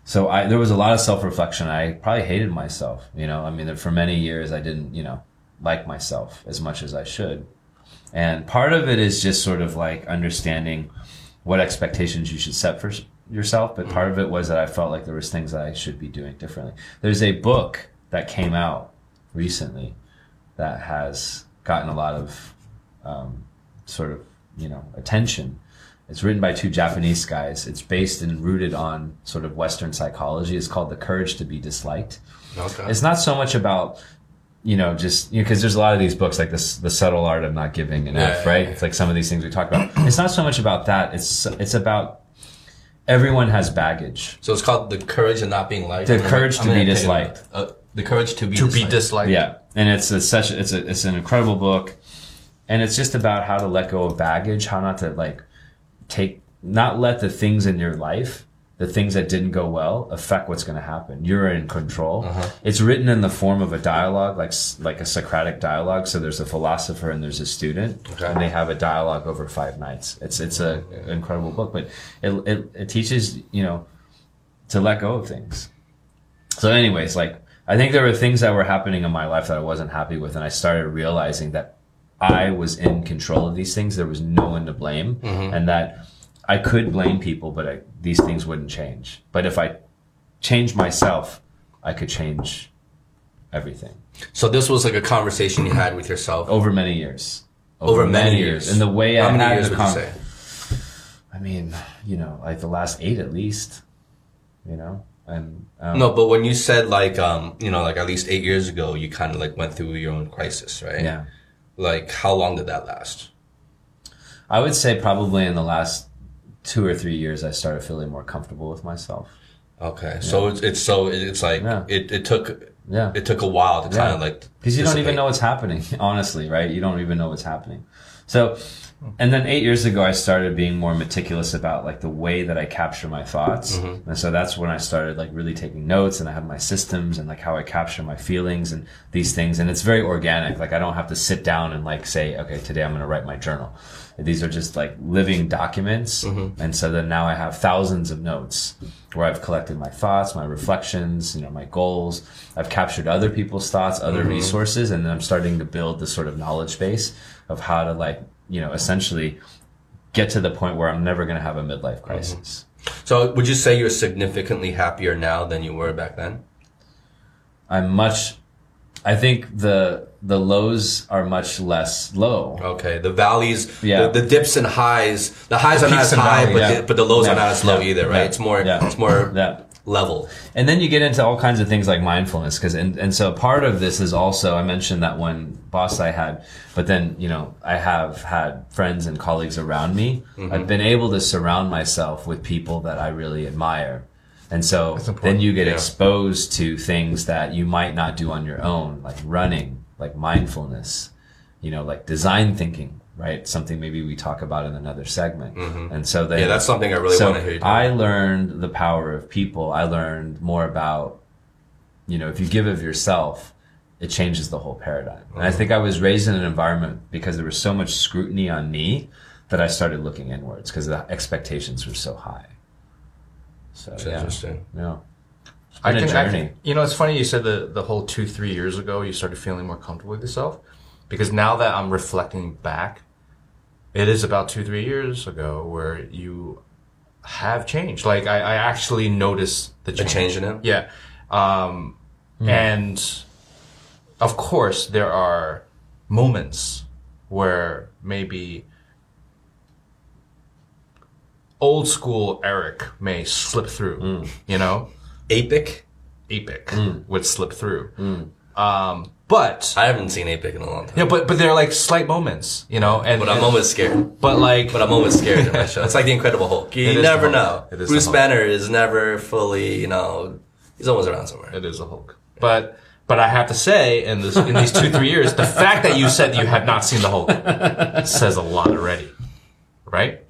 so I there was a lot of self reflection. I probably hated myself. You know, I mean, for many years I didn't, you know, like myself as much as I should, and part of it is just sort of like understanding what expectations you should set for yourself. But part of it was that I felt like there was things that I should be doing differently. There's a book that came out recently that has gotten a lot of um, sort of you know attention. It's written by two Japanese guys. It's based and rooted on sort of Western psychology. It's called The Courage to Be Disliked. Okay. It's not so much about you know just you know because there's a lot of these books like this the subtle art of not giving an F, Yeah, right? yeah, It's like some of these things we talk about. It's not so much about that. It's it's about everyone has baggage. So it's called the courage of not being liked. The I'm gonna- courage I'm to be gonna take it- disliked. Uh, the courage to be to disliked. be disliked. Yeah, and it's a such it's a it's an incredible book, and it's just about how to let go of baggage, how not to like take not let the things in your life, the things that didn't go well, affect what's going to happen. You're in control. Uh-huh. It's written in the form of a dialogue, like like a Socratic dialogue. So there's a philosopher and there's a student, Okay. and they have a dialogue over five nights. It's it's a incredible book, but it, it it teaches you know to let go of things. So, anyways, like I think there were things that were happening in my life that I wasn't happy with, and I started realizing that I was in control of these things. There was no one to blame, mm-hmm. and that I could blame people, but I, these things wouldn't change. But if I change myself, I could change everything So this was like a conversation you had with yourself. over many years. Over many years. and the way How I many years would you say? I mean, you know, like the last eight at least. You know, and um, No, but when you said like um, you know, like at least eight years ago, you kind of like went through your own crisis, right? yeah. Like how long did that last? I would say probably in the last two or three years, I started feeling more comfortable with myself. Okay, so it's, it's so it's like Yeah. it, it took Yeah. it took a while to Yeah. kind of like Because you don't even know what's happening, <laughs> honestly, right? You don't even know what's happening. So and then eight years ago, I started being more meticulous about like the way that I capture my thoughts. Mm-hmm. And so that's when I started like really taking notes and I have my systems and like how I capture my feelings and these things. And it's very organic. Like I don't have to sit down and like say, okay, today I'm going to write my journal. These are just like living documents. Mm-hmm. And so then now I have thousands of notes where I've collected my thoughts, my reflections, you know, my goals. I've captured other people's thoughts, other mm-hmm. resources, and then I'm starting to build this sort of knowledge base of how to like, you know, essentially get to the point where I'm never going to have a midlife crisis. Mm-hmm. So would you say you're significantly happier now than you were back then? I'm much, I think the, the lows are much less low. Okay, the valleys, Yeah. the, the dips and highs. The highs are not as high, but yeah. the, but the lows Yeah. are not as low either, right? It's more Yeah. it's more Yeah. Level. And then you get into all kinds of things like mindfulness, because and, and so part of this is also I mentioned that one boss I had, but then you know I have had friends and colleagues around me. Mm-hmm. I've been able to surround myself with people that I really admire, and so then you get yeah. exposed to things that you might not do on your own, like running, like mindfulness, you know, like design thinking. Right, something maybe we talk about in another segment, mm-hmm. and so then Yeah, that's something I really so want to hear you. I learned the power of people. I learned more about, you know, if you give of yourself, it changes the whole paradigm. And I mm-hmm. think I was raised in an environment because there was so much scrutiny on me that I started looking inwards because the expectations were so high. So It's yeah, interesting. yeah. I been a can, I journey. can- you know, it's funny you said the the whole two three years ago you started feeling more comfortable with yourself, because now that I'm reflecting back, it is about two three years ago where you have changed. Like I, I actually noticed the The change. change in him. Yeah, um, and of course there are moments where maybe old school Aric may slip through. You know, Apic. Apic would slip through. Um, but I haven't seen Apic in a long time. yeah, but but they're like slight moments, you know, and But I'm and- always scared. but like But I'm always scared in my show. It's like the Incredible Hulk. You never know. Hulk. It is the Bruce Banner is never fully, you know, he's always around somewhere. it is a Hulk. But but I have to say, in this in these two three years, the fact that you said you have not seen the Hulk says a lot already, right?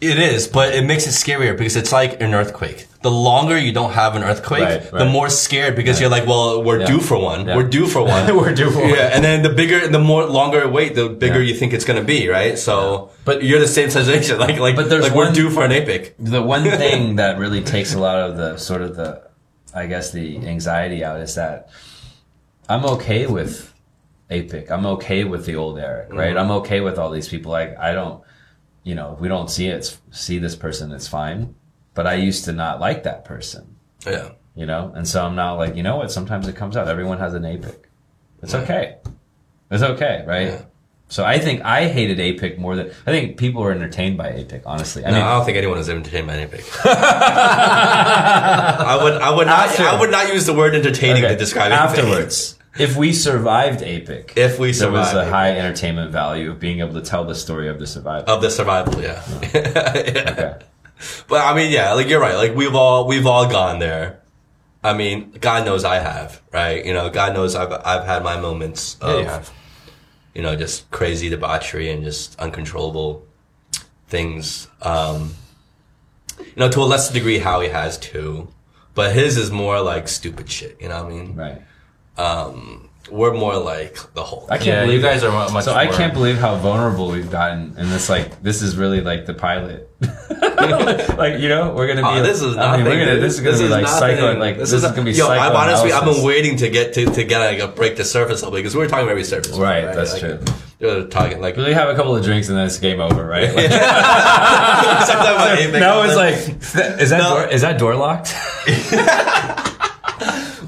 It is, but it makes it scarier because it's like an earthquake. The longer you don't have an earthquake, Right, the more scared because you're like, well, we're Yeah. due for one. Yeah. We're due for one. <laughs> We're due for one. Yeah, and then the bigger, the more longer wait, the bigger Yeah. you think it's gonna be, right? So, But- you're the same sensation, <laughs> Like, like, But there's like we're due for an epic. the one <laughs> thing that really takes a lot of the sort of the i guess the anxiety out is that i'm okay with apic i'm okay with the old aric right mm-hmm. i'm okay with all these people like i don't you know if we don't see it see this person it's fine. But i used to not like that person. Yeah. you know? And so i'm now like you know what? Sometimes it comes out. Everyone has an apic it's okay. It's okay right? Yeah. so i think i hated apic more than i think people were entertained by apic honestly. I No, mean I don't think anyone is entertained by an epic. <laughs> I would, I would not, After- I would not use the word entertaining Okay, to describe afterwards. If we survived APIC, If we survived, there was a APIC. high entertainment value of being able to tell the story of the survival. of the survival, yeah. <laughs> Yeah. Okay. But I mean, yeah, like you're right. Like we've all we've all gone there. I mean, God knows I have, right? You know, God knows I've I've had my moments of Yeah, you have. you know just crazy debauchery and just uncontrollable things. Um, you know, to a lesser degree, Howie has too, but his is more like stupid shit. You know what I mean? Right. Um, we're more like the Hulk. I can't Yeah, believe you guys are much So I more- can't believe how vulnerable we've gotten, and this like this is really like the pilot. <laughs> like you know, we're gonna be. Oh, this is I mean, nothing. we're gonna, this is gonna be like nothing. psycho. Like this, is, gonna be yo. I've honestly, I've been waiting to get to to get like a break the surface a little bit because we were talking very surface. Right, that's Like, true. We were talking like Really have a couple of drinks and then it's game over, right? Like, <laughs> <laughs> now now it's like, is that No. door, is that door locked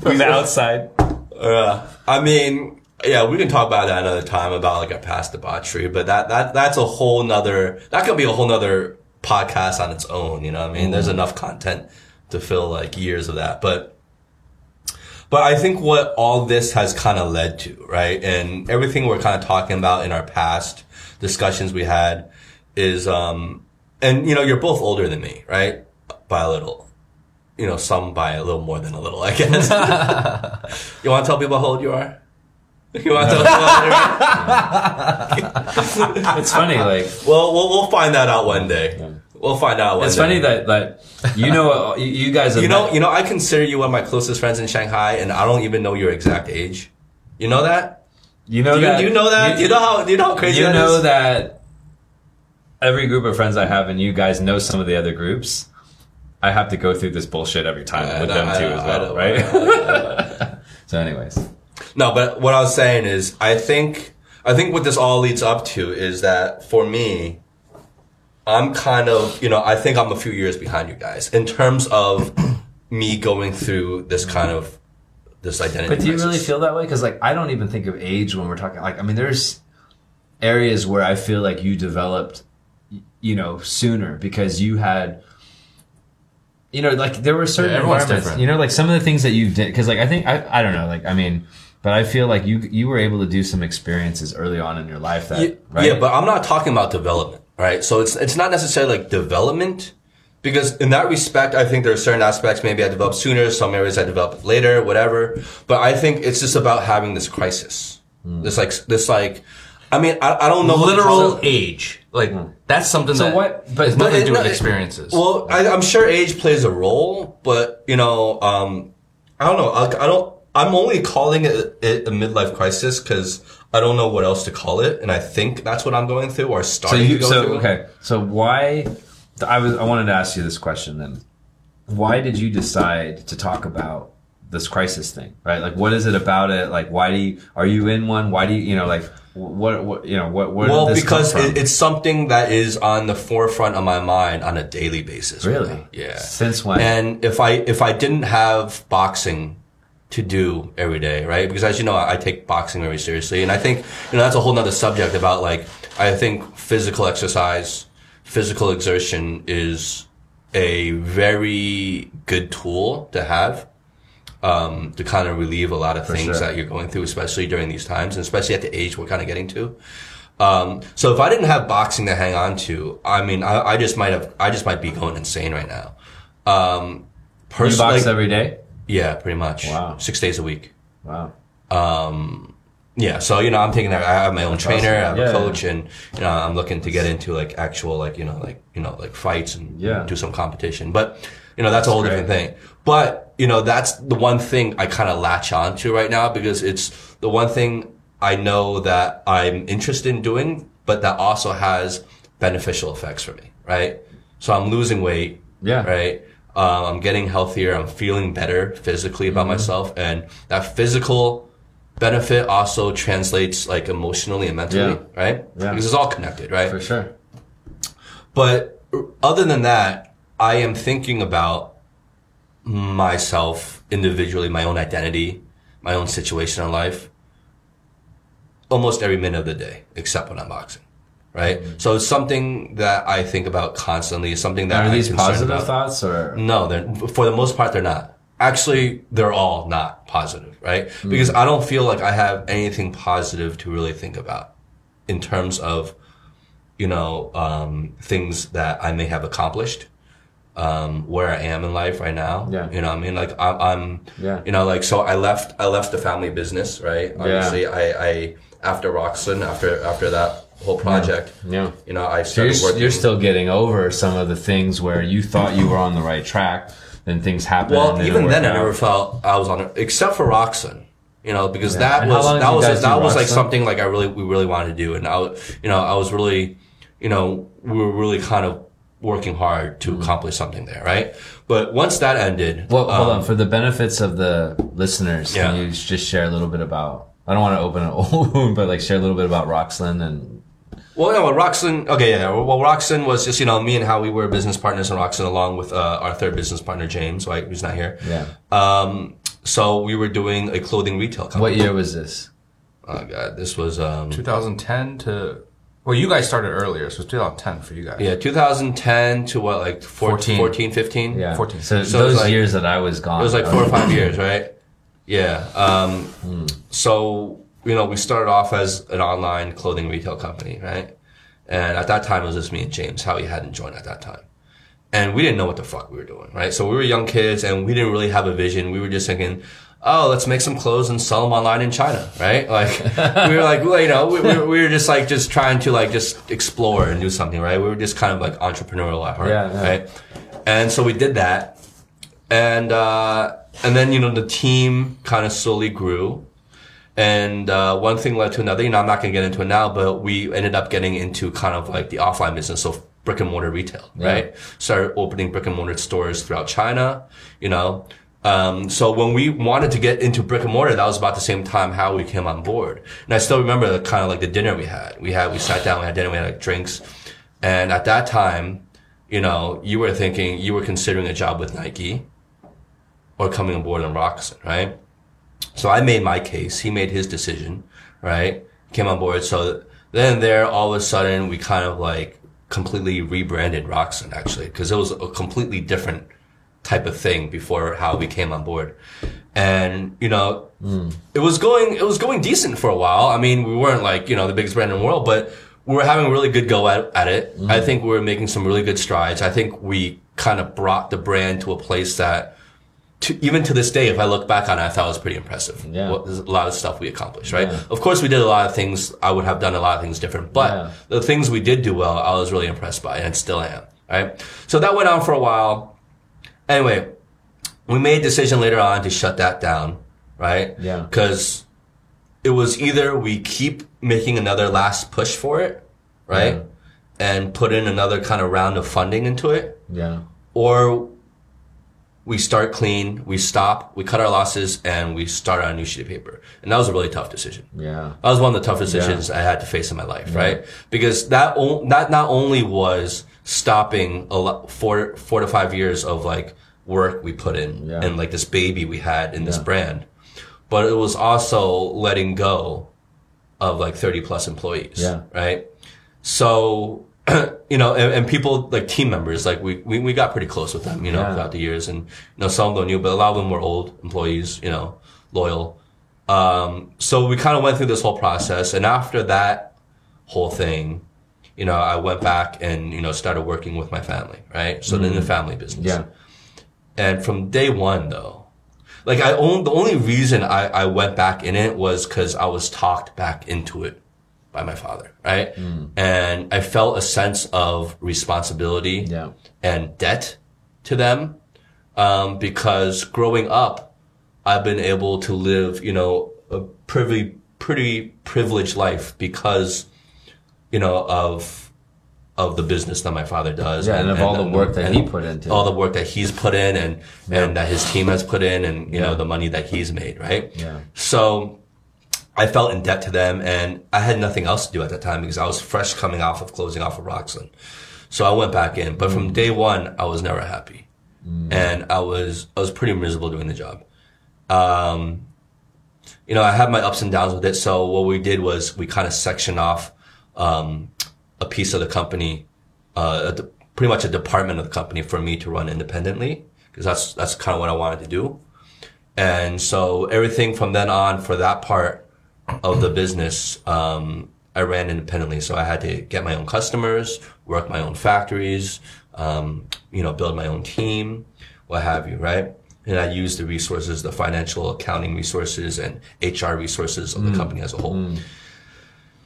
from the outside? Uh, I mean, yeah, we can talk about that another time about like our past debauchery, but that that that's a whole nother. That could be a whole nother podcast on its own. You know, what I mean, there's enough content to fill like years of that, but. But I think what all this has kind of led to, right, and everything we're kind of talking about in our past discussions we had is, um, and you know, you're both older than me, right, by a little. You know, some by a little more than a little, I guess. <laughs> you want to tell people how old you are? <laughs> You want to tell us? It's funny, like well, we'll we'll find that out one day. We'll find out one it's day. funny that that you know <laughs> you- you guys you know met- you know I consider you one of my closest friends in Shanghai, and I don't even know your exact age. You know that? you know Do you, that do you know that? Do you know how? Do you know how crazy you that know is? that every group of friends I have, and you guys know some of the other groups. I have to go through this bullshit every time I with know, them too as well, right? <laughs> So, anyways, No, but what I was saying is, I think, I think what this all leads up to is that for me, I'm kind of, you know, I think I'm a few years behind you guys in terms of <clears throat> me going through this kind of this identity. but do you really feel that way? Because like I don't even think of age when we're talking. Like I mean, there's areas where I feel like you developed, you know, sooner because you had. You know, like there were certain Yeah, everyone's environments. different. You know, like some of the things that you did, because like I think I, I don't know, like I mean, but I feel like you you were able to do some experiences early on in your life that Yeah, right. yeah, but I'm not talking about development, right? So it's it's not necessarily like development, because in that respect, I think there are certain aspects maybe I developed sooner, some areas I developed later, whatever. But I think it's just about having this crisis, Hmm. this like this like, I mean, I, I don't know what Literal it. age. Like that's something So that what- but- has nothing But to do with no, it- experiences. Well, I, I'm sure age plays a role, but you know, um, I don't know. I, I don't. I'm only calling it, it a midlife crisis because I don't know what else to call it, and I think that's what I'm going through or So starting you to go so through. okay. So why? I was I wanted to ask you this question then. Why did you decide to talk about this crisis thing? Right? Like, what is it about it? Like, why do you are you in one? Why do you you know like what what you know what where Well, because it, it's something that is on the forefront of my mind on a daily basis. really now. Yeah. Since when? And if I if I didn't have boxing to do every day, right? Because as you know, I, I take boxing very seriously, and I think you know that's a whole nother subject about like I think physical exercise, physical exertion is a very good tool to have um, to kind of relieve a lot of things sure. that you're going through, especially during these times, and especially at the age we're kind of getting to. Um, so if I didn't have boxing to hang on to, I mean, I, I just might have, I just might be going insane right now. Um, you box every day. yeah, pretty much. Wow. Six days a week. Wow. Um, yeah, so you know, I'm taking that. I have my own trainer, I have Yeah, a coach, and you know, I'm looking to get into like actual, like you know, like you know, like fights and Yeah. do some competition. But you know, that's a whole great. different thing. But you know, that's the one thing I kind of latch on to right now because it's the one thing I know that I'm interested in doing, but that also has beneficial effects for me, right? So I'm losing weight, Yeah. right? Um, I'm getting healthier. I'm feeling better physically about Mm-hmm. myself, and that physical benefit also translates like emotionally and mentally, Yeah. right? Yeah. Because it's all connected, right? For sure. But other than that, I am thinking about myself individually, my own identity, my own situation in life, almost every minute of the day, except when I'm boxing. Right? Mm-hmm. So it's something that I think about constantly, something that Are I'm these positive about. thoughts or? No, they're for the most part they're not. Actually, they're all not positive, right? Because I don't feel like I have anything positive to really think about in terms of, you know, um, things that I may have accomplished, um, where I am in life right now. Yeah. You know, what I mean, like I'm, I'm Yeah. you know, like so I left, I left the family business, right? Obviously, I, I after Roxon, after after that whole project, Yeah. you know, I So you're, started working. you're still getting over some of the things where you thought you were on the right track, then things happen. Well, even then, work I never felt I was on it, except for Roxon. You know, because Yeah. that was that was that was like something like I really we really wanted to do, and I, you know, I was really, you know, we were really kind of working hard to accomplish something there, right? But once that ended, Mm-hmm. Well, hold um, on. For the benefits of the listeners, Yeah. can you just share a little bit about? I don't want to open an old <laughs> wound, but like share a little bit about Roxland and Well, no, Roxon. Okay, yeah. Well, Roxon was just you know me and Howie were business partners in Roxon, along with uh, our third business partner James, right, who's not here. yeah. Um, so we were doing a clothing retail company. What year was this? Oh god, this was um, 2010 to well, you guys started earlier, so it's 2010 for you guys. yeah, 2010 to what, like 14, 14. 14 15? Yeah, 14. So, So those like- years that I was gone, It was like four or five years, right? <laughs> Yeah. Um, So, you know, we started off as an online clothing retail company, right? And at that time, it was just me and James. Howie hadn't joined at that time. And we didn't know what the fuck we were doing, right? So we were young kids and we didn't really have a vision. We were just thinking, oh, let's make some clothes and sell them online in China, right? Like <laughs> we were like, well, you know, we, we, were- we were just like just trying to like just explore and do something, right? We were just kind of like entrepreneurial at heart, Yeah, yeah. right? And so we did that, and uh, and then you know the team kind of slowly grew. And uh, one thing led to another. You know, I'm not going to get into it now, but we ended up getting into kind of like the offline business, so brick and mortar retail, right? Started opening brick and mortar stores throughout China. You know, um, so when we wanted to get into brick and mortar, that was about the same time Howie came on board. And I still remember the kind of like the dinner we had. We had we sat down, we had dinner, we had like drinks, and at that time, you know, you were thinking you were considering a job with Nike or coming on board on Roxon, right? So I made my case. He made his decision, right? Came on board. So then there, all of a sudden, we kind of like completely rebranded Roxon actually, because it was a completely different type of thing before Howie came on board. And, you know, it was going, it was going decent for a while. I mean, we weren't like, you know, the biggest brand in the world, but we were having a really good go at, at it. I think we were making some really good strides. I think we kind of brought the brand to a place that to, even to this day, if I look back on it, I thought it was pretty impressive. Yeah. What, there's a lot of stuff we accomplished, right? Yeah. Of course, we did a lot of things. I would have done a lot of things different, but Yeah. the things we did do well, I was really impressed by and still am, right? So that went on for a while. Anyway, we made a decision later on to shut that down, right? Yeah. Because it was either we keep making another last push for it, right? Yeah. And put in another kind of round of funding into it, Yeah. or we start clean, we stop, we cut our losses, and we start on a new sheet of paper. And that was a really tough decision. Yeah. That was one of the toughest decisions I had to face in my life, right? Because that o- that not only was stopping a lot, four four to five years of like work we put in Yeah. and like this baby we had in this brand, but it was also letting go of like thirty plus employees, Yeah. right? So <clears throat> you know, and, and people like team members, like we, we we got pretty close with them, you know, Yeah. throughout the years, and you know some of them knew, but a lot of them were old employees, you know, loyal. Um, so we kind of went through this whole process, and after that whole thing, you know, I went back and you know started working with my family, right? So then the family business, Yeah. and from day one, though, like I own the only reason I, I went back in it was because I was talked back into it by my father, right? And I felt a sense of responsibility Yeah. and debt to them um, because growing up, I've been able to live, you know, a pretty pretty privileged life because, you know, of of the business that my father does. Yeah, and of all the work that he put into all the work that he's put in and and that his team has put in, and you know the money that he's made, right? Yeah. So I felt in debt to them, and I had nothing else to do at that time because I was fresh coming off of closing off of Roxland. So I went back in, but Mm. from day one, I was never happy, and I was I was pretty miserable doing the job. Um, you know, I had my ups and downs with it. So what we did was we kind of sectioned off um, a piece of the company, uh, a pretty much a department of the company for me to run independently because that's that's kind of what I wanted to do. And so everything from then on for that part of the business, um, I ran independently. So I had to get my own customers, work my own factories, um, you know, build my own team, what have you, right? And I used the resources, the financial accounting resources and HR resources of the company as a whole.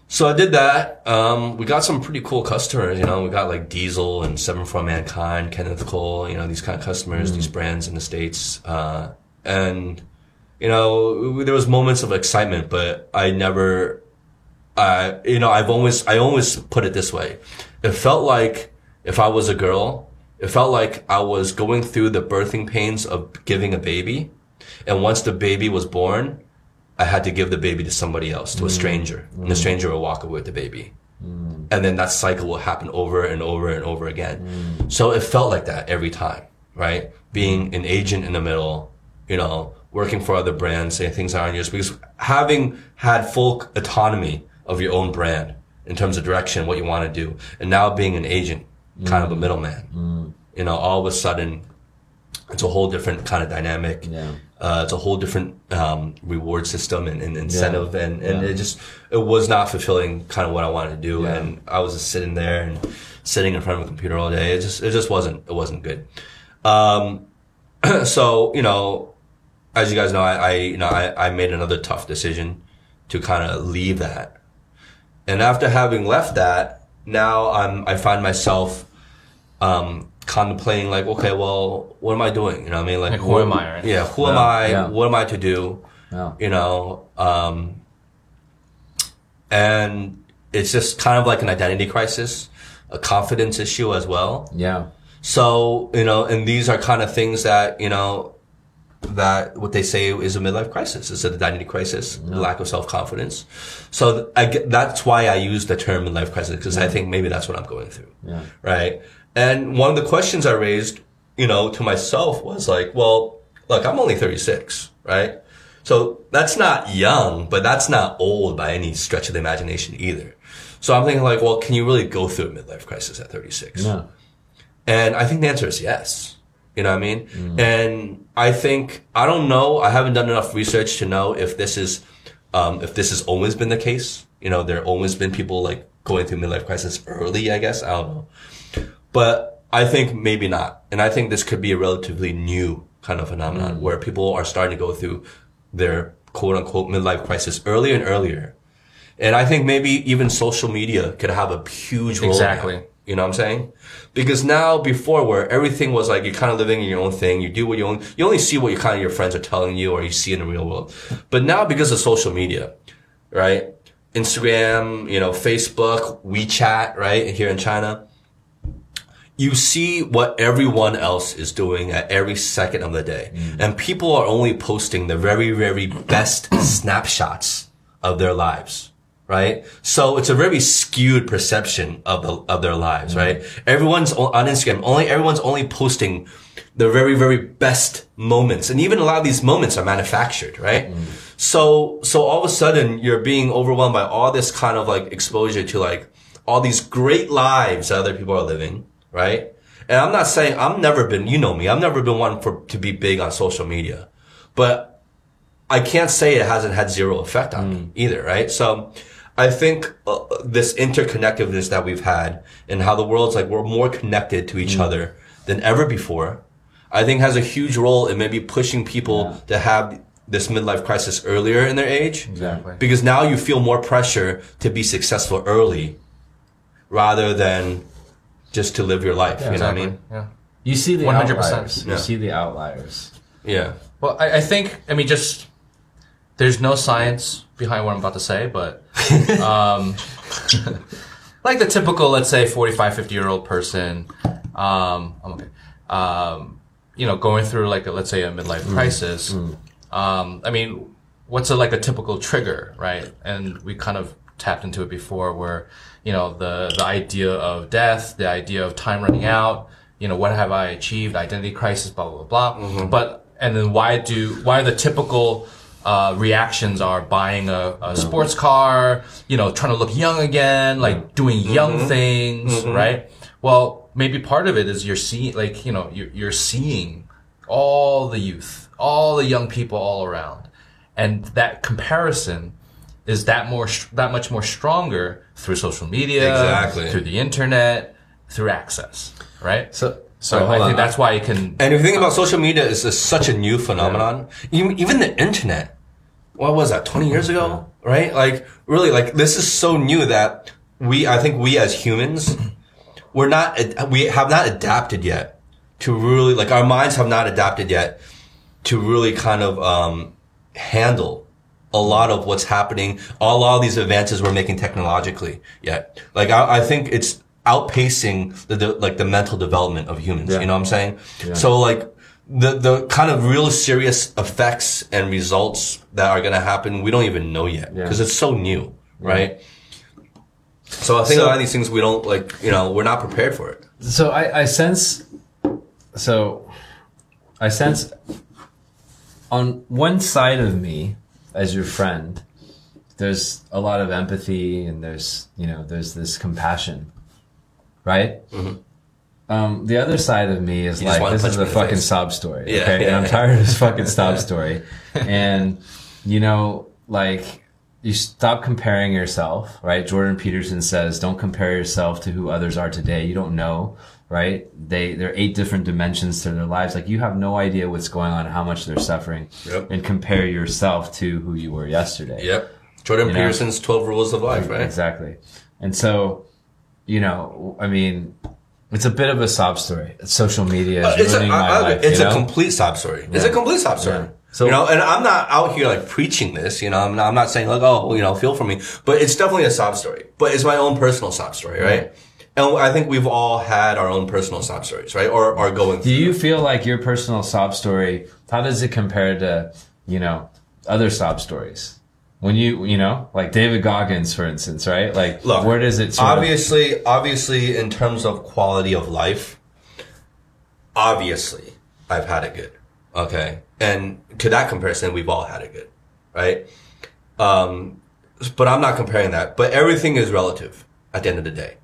So I did that. Um, we got some pretty cool customers. You know, we got like Diesel and Seven For All Mankind, Kenneth Cole. You know, these kind of customers, these brands in the states. Uh, and you know, there was moments of excitement, but I never. I you know, I've always I always put it this way. It felt like if I was a girl, it felt like I was going through the birthing pains of giving a baby, and once the baby was born, I had to give the baby to somebody else, to a mm. stranger, and the mm. stranger would walk away with the baby. Mm. And then that cycle will happen over and over and over again. So it felt like that every time, right? Being an agent in the middle, you know, working for other brands, saying things aren't yours, because having had full autonomy of your own brand in terms of direction, what you want to do, and now being an agent, kind of a middleman, you know, all of a sudden, it's a whole different kind of dynamic. Yeah. Uh, it's a whole different um, reward system and, and incentive, and, and Yeah. it just it was not fulfilling kind of what I wanted to do, Yeah. and I was just sitting there and sitting in front of a computer all day. It just it just wasn't it wasn't good. Um, <clears throat> so you know, as you guys know, I, I you know I, I made another tough decision to kind of leave that, and after having left that, now I'm I find myself um, contemplating like, okay, well, what am I doing? You know, what I mean, like, Like, who what- am I, right? Yeah, who am I? yeah. What am I to do? Yeah. You know, um, and it's just kind of like an identity crisis, a confidence issue as well. Yeah. So, you know, and these are kind of things that, you know, that what they say is a midlife crisis. It's an identity crisis, lack of self-confidence. So th- I get, that's why I use the term midlife crisis because I think maybe that's what I'm going through. Yeah. Right. And one of the questions I raised, you know, to myself was like, well, look, I'm only 36, right? So that's not young, but that's not old by any stretch of the imagination either. So I'm thinking like, well, can you really go through a midlife crisis at 36? Yeah. And I think the answer is yes. You know what I mean? And I think, I don't know, I haven't done enough research to know if this is, um, if this has always been the case. You know, there always been people like going through midlife crisis early, I guess. I don't know. But I think maybe not. And I think this could be a relatively new kind of phenomenon mm. where people are starting to go through their quote unquote midlife crisis earlier and earlier. And I think maybe even social media could have a huge role. Exactly. You know what I'm saying? Because now, before where everything was like you're kind of living in your own thing, you do what you own, you only see what you kind of your friends are telling you or you see in the real world. But now, because of social media, right? Instagram, you know, Facebook, WeChat, right? Here in China, you see what everyone else is doing at every second of the day. Mm. And people are only posting the very, very best <clears throat> snapshots of their lives. Right? So it's a very skewed perception of the, of their lives, mm. right? Everyone's on Instagram, only, everyone's only posting the very, very best moments. And even a lot of these moments are manufactured, right? Mm. So, so all of a sudden you're being overwhelmed by all this kind of like exposure to like all these great lives that other people are living, right? And I'm not saying I've never been, you know me, I've never been one for to be big on social media, but I can't say it hasn't had zero effect on me either, right? So I think uh, this interconnectedness that we've had and how the world's like we're more connected to each other than ever before, I think has a huge role in maybe pushing people to have this midlife crisis earlier in their age. Exactly. Because now you feel more pressure to be successful early rather than just to live your life. you know what I mean? Yeah. You see the 100%. outliers. You see the outliers. Yeah. Well, I, I think, I mean, just, there's no science behind what I'm about to say, but, <laughs> um, like the typical, let's say, 45, 50 year old person, um, I'm okay, um, you know, going through like, a, let's say, a midlife crisis, um, I mean, what's a, like a typical trigger, right? And we kind of tapped into it before where, you know, the, the idea of death, the idea of time running out, you know, what have I achieved, identity crisis, blah, blah, blah, blah. Mm-hmm. But, and then why do, why are the typical, uh, reactions are buying a, a mm-hmm. sports car, you know, trying to look young again, like mm-hmm. doing young things, right? Well, maybe part of it is you're seeing, like, you know, you're, you're seeing all the youth, all the young people all around. And that comparison is that more, that much more stronger through social media, Exactly. through the internet, through access, right? So, So I on. think that's why you can. And if you think about social media, it's just such a new phenomenon. Even, even the internet, what was that, 20 years ago? Right? Like, really, like, this is so new that we, I think we as humans, we're not, we have not adapted yet to really, like, our minds have not adapted yet to really kind of, um, handle a lot of what's happening, a lot of these advances we're making technologically yet. Like, I, I think it's outpacing the, the, like, the mental development of humans. Yeah. You know what I'm saying? So, like, the, the kind of real serious effects and results that are going to happen, we don't even know yet Yeah. because it's so new, right? So I think a lot of these things we don't like, you know, we're not prepared for it. so I, I sense, so I sense on one side of me as your friend, there's a lot of empathy and there's, you know, there's this compassion, right? Um, the other side of me is You like, this is a fucking face. sob story. Yeah, okay. yeah, and I'm tired of this fucking sob <laughs> story. And, you know, like, you stop comparing yourself, right? Jordan Peterson says, don't compare yourself to who others are today. You don't know right? They there are eight different dimensions to their lives. Like you have no idea what's going on, how much they're suffering, Yep. and compare yourself to who you were yesterday. Yep. Jordan know? Peterson's 12 rules of life, right? Exactly. And so, you know, I mean, it's a bit of a sob story. Social media is It's a, ruining my I- life. it's you a know? complete sob story. It's a complete sob story. Yeah. So- you know, and I'm not out here like preaching this, you know, I'm not, I'm not saying like, oh, you know, feel for me, but it's definitely a sob story, but it's my own personal sob story, right? And I think we've all had our own personal sob stories, right? Or are going Do you feel like your personal sob story, how does it compare to, you know, other sob stories? When you, you know, like David Goggins, for instance, right? Like, Look, where does it sort of, obviously, obviously, in terms of quality of life, obviously, I've had it good. Okay. And to that comparison, we've all had it good, right? Um, but I'm not comparing that, but everything is relative at the end of the day,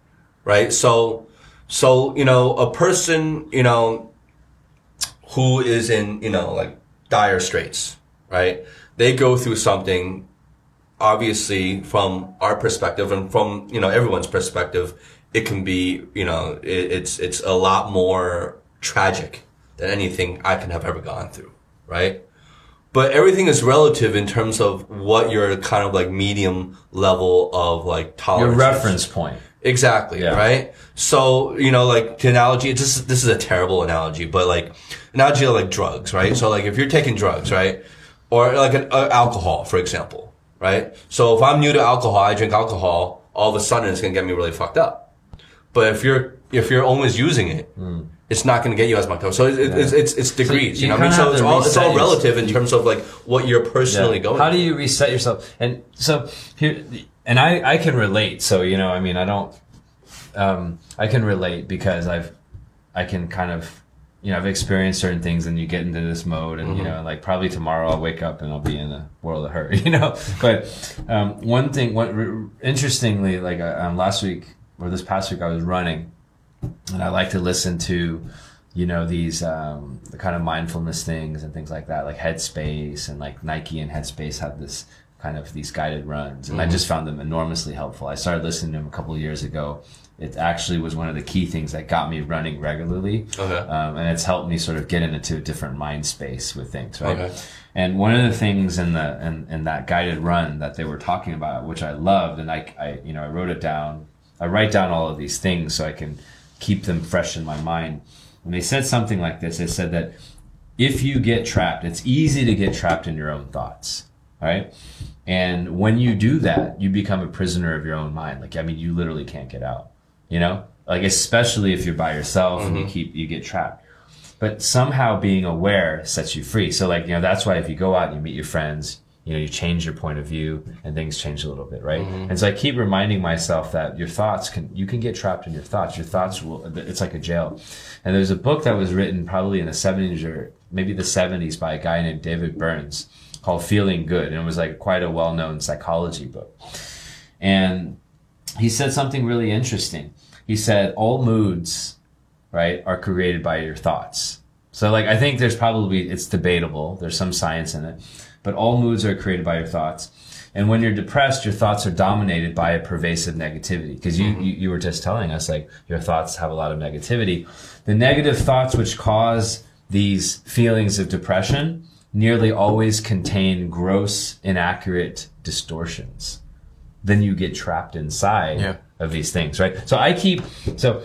right? So, so, you know, a person, you know, who is in, you know, like dire straits, right? They go through something obviously from our perspective and from you know everyone's perspective it can be you know it, it's it's a lot more tragic than anything i can have ever gone through right but everything is relative in terms of what your kind of like medium level of like your tolerance is. reference point? Exactly. Yeah. Right. So, you know, like the analogy, this is, this is a terrible analogy, but like analogy of like drugs, right? So like if you're taking drugs, right? Or like an, uh, alcohol, for example, right? So if I'm new to alcohol, I drink alcohol, all of a sudden it's going to get me really fucked up. But if you're, if you're always using it, it's not going to get you as much. So it, it, it's, it's, it's degrees, you you, know what I mean? So it's all, it's all relative in terms of like what you're personally going How do you reset yourself? And so here, and I, I can relate. So, you know, I mean, I don't, um, I can relate because I've, I can kind of, you know, I've experienced certain things and you get into this mode and, you know, like probably tomorrow I'll wake up and I'll be in a world of hurt, <laughs> you know, but, um, one thing, what, r- interestingly, like, uh, um, last week or this past week I was running and I like to listen to, you know, these um, the kind of mindfulness things and things like that, like Headspace and like Nike and Headspace have this kind of these guided runs, and I just found them enormously helpful. I started listening to them a couple of years ago. It actually was one of the key things that got me running regularly, Okay. um, and it's helped me sort of get into a different mind space with things, right? Okay. And one of the things in the in, in that guided run that they were talking about, which I loved, and I, I you know I wrote it down. I write down all of these things so I can keep them fresh in my mind. And they said something like this. They said that if you get trapped, it's easy to get trapped in your own thoughts, right? And when you do that, you become a prisoner of your own mind. Like I mean, you literally can't get out. You know, like especially if you're by yourself and you mm-hmm. keep you get trapped but somehow being aware sets you free. So like, you know, that's why if you go out and you meet your friends, you know, you change your point of view and things change a little bit, right? Mm-hmm. And so I keep reminding myself that your thoughts can, you can get trapped in your thoughts. Your thoughts will, it's like a jail. And there's a book that was written probably in the 70s or maybe the 70s by a guy named David Burns called Feeling Good. And it was like quite a well-known psychology book. And he said something really interesting. He said, all moods right, are created by your thoughts. So like I think there's probably it's debatable. There's some science in it, but all moods are created by your thoughts. And when you're depressed, your thoughts are dominated by a pervasive negativity. Because you, mm-hmm. you you were just telling us like your thoughts have a lot of negativity. The negative thoughts which cause these feelings of depression nearly always contain gross, inaccurate distortions. Then you get trapped inside Yeah. of these things, right? So I keep so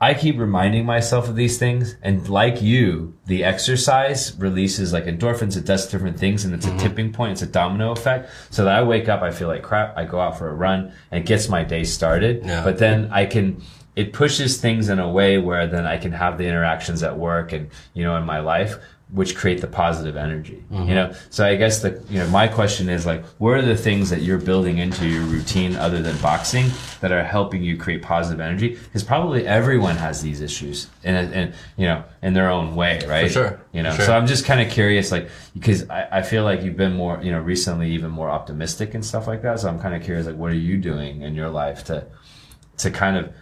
I keep reminding myself of these things, and like you, the exercise releases like endorphins. It does different things, and it's a mm-hmm. tipping point. It's a domino effect. So that I wake up, I feel like crap. I go out for a run, and it gets my day started. Yeah. But then I can. It pushes things in a way where then I can have the interactions at work and you know in my life, which create the positive energy. You mm-hmm. know. So I guess the you know my question is like, what are the things that you're building into your routine other than boxing that are helping you create positive energy? Because probably everyone has these issues, and and you know in their own way, right? For sure. You know. Sure. So I'm just kind of curious, like because I, I feel like you've been more you know recently even more optimistic and stuff like that. So I'm kind of curious, like what are you doing in your life to to kind of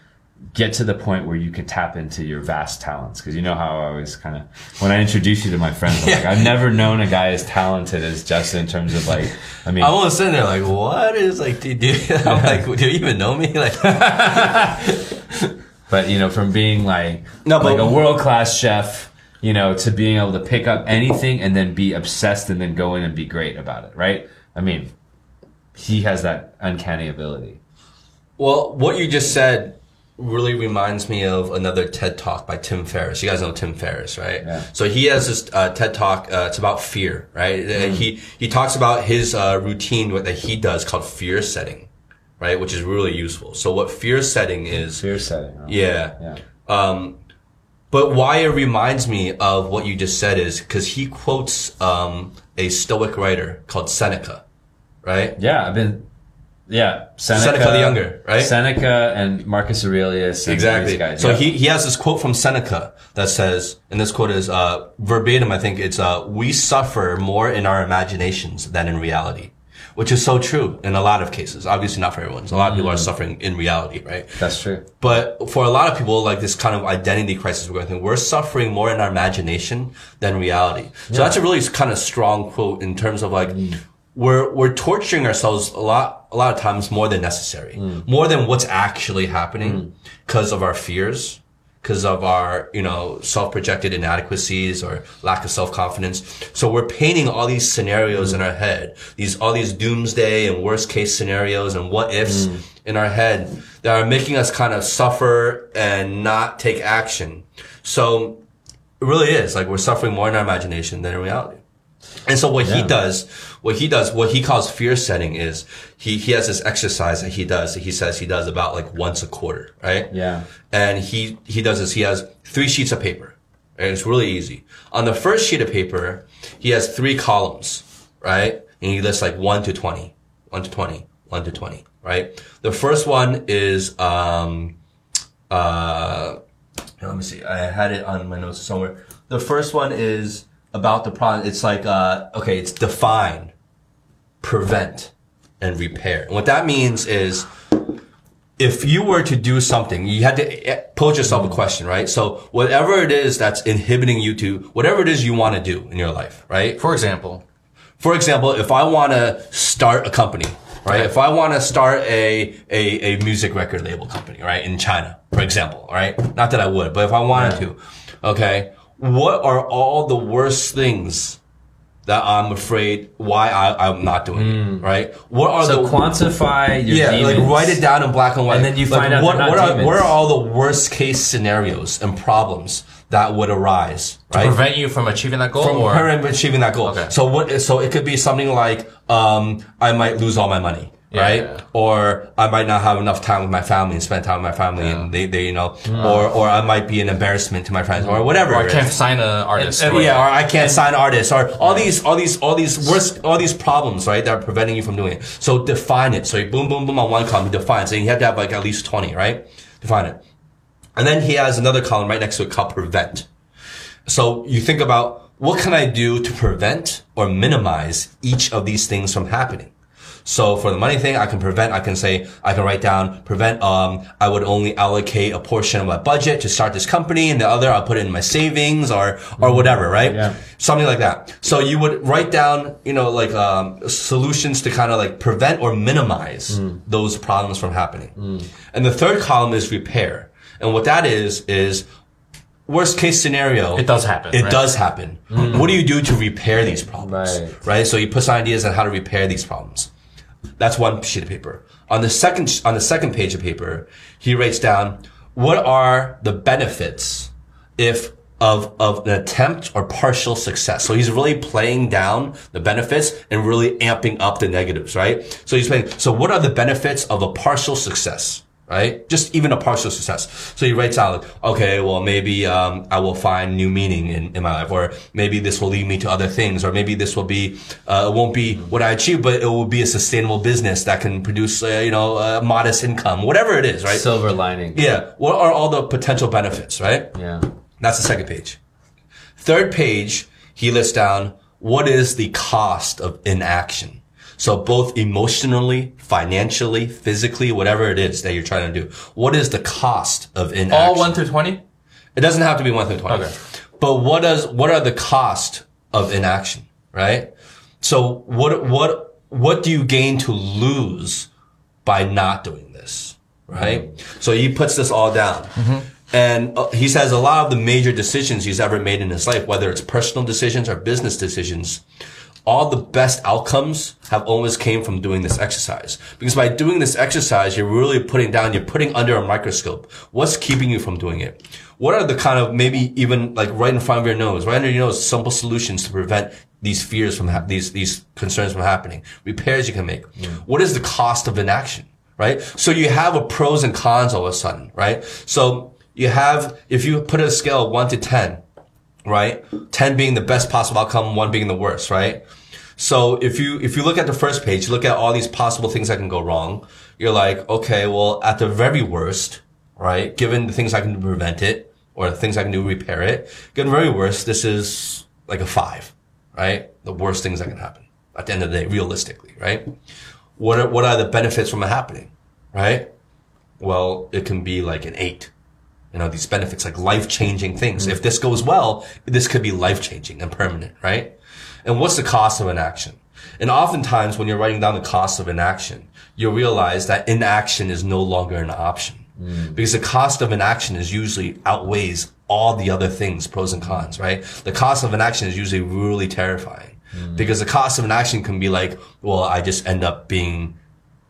get to the point where you can tap into your vast talents because you know how I always kind of when I introduce you to my friends I'm like I've never known a guy as talented as Justin in terms of like I mean I'm almost sitting there like, what is like, do, do <laughs> I'm like, do you even know me? <laughs> Like, <laughs> But you know, from being like No, like a world class chef, you know, to being able to pick up anything and then be obsessed and then go in and be great about it, right? I mean, he has that uncanny ability. Well, what you just said really reminds me of another TED talk by Tim Ferriss. You guys know Tim Ferriss, right? Yeah. So he has this uh, TED talk. Uh, it's about fear, right? Uh, He he talks about his uh, routine what that he does called fear setting, right? Which is really useful. So what fear setting is? Fear setting. Yeah. Yeah. Um, but why it reminds me of what you just said is because he quotes um, a Stoic writer called Seneca, right? Yeah, I've been. Yeah, Seneca, Seneca the Younger, right? Seneca and Marcus Aurelius. And Exactly. Guys. So yeah. he, he has this quote from Seneca that says, and this quote is uh, verbatim, I think it's, uh, we suffer more in our imaginations than in reality. Which is so true in a lot of cases. Obviously not for everyone. So a lot of people are suffering in reality, right? That's true. But for a lot of people, like this kind of identity crisis we're going through, we're suffering more in our imagination than reality. So that's a really kind of strong quote in terms of like, we're, we're torturing ourselves a lot, a lot of times more than necessary, mm. more than what's actually happening mm. because of our fears, because of our, you know, self-projected inadequacies or lack of self-confidence. So we're painting all these scenarios mm. in our head, these, all these doomsday and worst case scenarios and what ifs in our head that are making us kind of suffer and not take action. So it really is like we're suffering more in our imagination than in reality. And so what he does, what he does, what he calls fear setting is he, he has this exercise that he does that he says he does about like once a quarter, right? Yeah. And he, he does this. He has three sheets of paper. And it's really easy. On the first sheet of paper, he has three columns, right? And he lists like 1 to 20, 1 to 20, 1 to 20, right? The first one is, um, uh, let me see. I had it on my notes somewhere. The first one is about the problem. It's like, uh, okay, it's define, prevent, and repair. And what that means is, if you were to do something, you had to eh, pose yourself a question, right? So whatever it is that's inhibiting you to, whatever it is you want to do in your life, right? For example, For example, if I want to start a company, right? If I want to start a, a, a music record label company, right? In China, for example, right? Not that I would, but if I wanted to, okay, what are all the worst things that I'm afraid why I, I'm not doing it, right? What are So the quantify your yeah, demons. like write it down in black and white. And then you Like, find out what, what are what are all the worst case scenarios and problems that would arise, right? prevent you from achieving that goal, from or achieving that goal. Okay. So what? So it could be something like, um, I might lose all my money, Yeah, right? yeah. Or I might not have enough time with my family and spend time with my family, and they, they, you know, or or I might be an embarrassment to my friends, or whatever. or I can't sign an artist. Uh, or- yeah, or I can't sign artists, or all these, all these, all these worst, all these problems, right, that are preventing you from doing it. So define it. So you boom, boom, boom on one column, define. So you have to have like at least twenty, right? Define it. And then he has another column right next to it called prevent. So you think about what can I do to prevent or minimize each of these things from happening? So for the money thing, I can prevent, I can say, I can write down, prevent, um, I would only allocate a portion of my budget to start this company and the other I'll put it in my savings or, or whatever, right? Yeah. Something like that. So you would write down, you know, like, um, solutions to kind of like prevent or minimize those problems from happening. And the third column is repair. And what that is, is worst case scenario. It does happen, It right? does happen. What do you do to repair these problems? Right. Right. So you put some ideas on how to repair these problems. That's one sheet of paper. On the second, on the second page of paper, he writes down what are the benefits if of, of an attempt or partial success. So he's really playing down the benefits and really amping up the negatives, right? So he's saying, so what are the benefits of a partial success? Right? Just even a partial success. So he writes out okay, well, maybe, um, I will find new meaning in, in my life, or maybe this will lead me to other things, or maybe this will be, uh, it won't be what I achieve, but it will be a sustainable business that can produce, uh, you know, a modest income, whatever it is, right? silver lining. yeah. What are all the potential benefits, right? Yeah. That's the second page. Third page, he lists down what is the cost of inaction. So both emotionally, financially, physically, whatever it is that you're trying to do. What is the cost of inaction? all one through twenty. It doesn't have to be one through twenty. Okay. But what does what are the cost of inaction, right? So what what what do you gain to lose by not doing this, right? So he puts this all down. And uh, he says a lot of the major decisions he's ever made in his life, whether it's personal decisions or business decisions, all the best outcomes have always came from doing this exercise. Because by doing this exercise, you're really putting down, you're putting under a microscope. What's keeping you from doing it? What are the kind of maybe even like right in front of your nose, right under your nose, simple solutions to prevent these fears from ha- these these concerns from happening? Repairs you can make. Mm. What is the cost of inaction? Right? So you have a pros and cons all of a sudden, right? So you have if you put a scale of one to ten, right? 10 being the best possible outcome, one being the worst, right? So if you, if you look at the first page, look at all these possible things that can go wrong. You're like, okay, well, at the very worst, right? Given the things I can do to prevent it or the things I can do to repair it, given the very worst, this is like a five, right? The worst things that can happen at the end of the day, realistically, right? What are, what are the benefits from it happening, right? Well, it can be like an eight you know, these benefits, like life changing things. Mm. If this goes well, this could be life changing and permanent, right? And what's the cost of inaction? And oftentimes when you're writing down the cost of inaction, you'll realize that inaction is no longer an option. Mm. Because the cost of inaction is usually outweighs all the other things, pros and cons, right? The cost of inaction is usually really terrifying. Mm. Because the cost of inaction can be like, well, I just end up being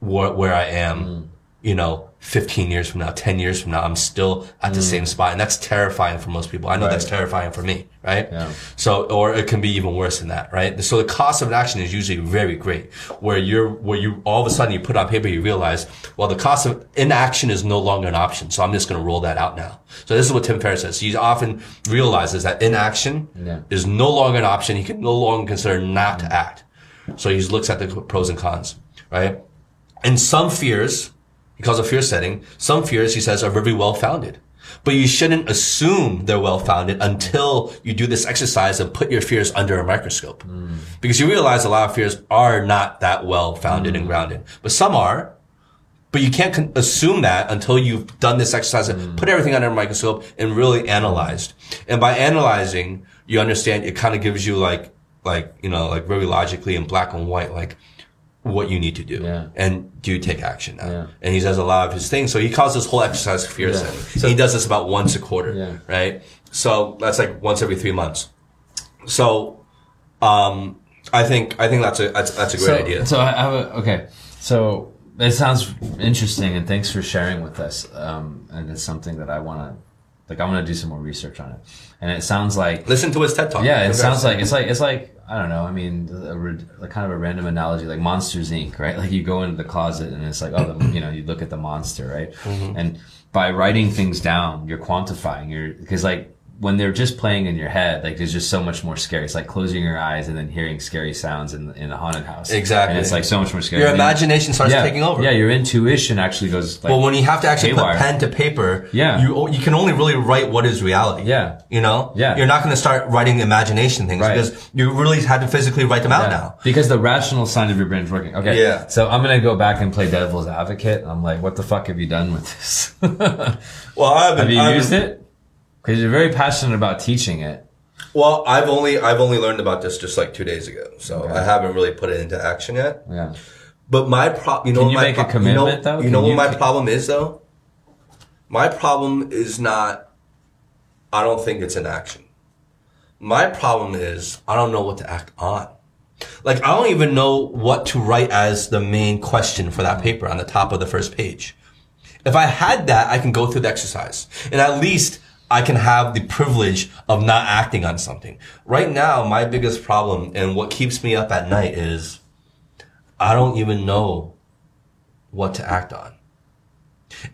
where, where I am, you know, 15 years from now, 10 years from now, I'm still at the mm. same spot. And that's terrifying for most people. I know that's terrifying for me, right? Yeah. So, or it can be even worse than that, right? So the cost of an action is usually very great, where you're, where you, all of a sudden you put on paper, you realize, well, the cost of inaction is no longer an option. So I'm just going to roll that out now. So this is what Tim Ferriss says. He often realizes that inaction Yeah. is no longer an option. He can no longer consider not to mm. act. So he just looks at the pros and cons, right? And some fears, he of fear setting, some fears, he says, are very well founded. But you shouldn't assume they're well founded until you do this exercise and put your fears under a microscope. Mm. Because you realize a lot of fears are not that well founded and mm. grounded. But some are. But you can't assume that until you've done this exercise and mm. put everything under a microscope and really analyzed. And by analyzing, you understand it kind of gives you like, like, you know, like very logically in black and white, like what you need to do. Yeah. And do take action now? Yeah. And he does a lot of his things. So he calls this whole exercise fear Yeah. setting. So he does this about once a quarter. Yeah. Right. So that's like once every three months. So, um, I think, I think that's a, that's, that's a great so, idea. So I have a, okay. So it sounds interesting, and thanks for sharing with us. Um, and it's something that I want to, like, I want to do some more research on it. And it sounds like, Listen to his TED talk. yeah, it sounds like it's like it's like I don't know. I mean, a, like kind of a random analogy, like Monsters Inc. Right? Like you go into the closet and it's like, oh, the, you know, you look at the monster, right? Mm-hmm. And by writing things down, you're quantifying. You're because like when they're just playing in your head, like there's just so much more scary. It's like closing your eyes and then hearing scary sounds in in a haunted house. Exactly. and it's like so much more scary. Your imagination starts yeah, taking over. Yeah, your intuition actually goes. Like, Well, when you have to actually haywire. put pen to paper, Yeah. you you can only really write what is reality. Yeah. you know, Yeah. you're not going to start writing imagination things Right. because you really had to physically write them out Yeah. now. Because the rational side of your brain is working. Okay. Yeah. So I'm gonna go back and play devil's advocate. I'm like, what the fuck have you done with this? <laughs> Well, I've been, have you I've used been- it? Because you're very passionate about teaching it. Well, I've only I've only learned about this just like two days ago, so I haven't really put it into action yet. Yeah. But my problem, you know, Can you make a pro- you know- commitment, though? You Can know what my problem is though. My problem is not. I don't think it's an action. My problem is I don't know what to act on. Like I don't even know what to write as the main question for that paper on the top of the first page. If I had that, I can go through the exercise. And at least I can have the privilege of not acting on something. Right now, my biggest problem and what keeps me up at night is I don't even know what to act on.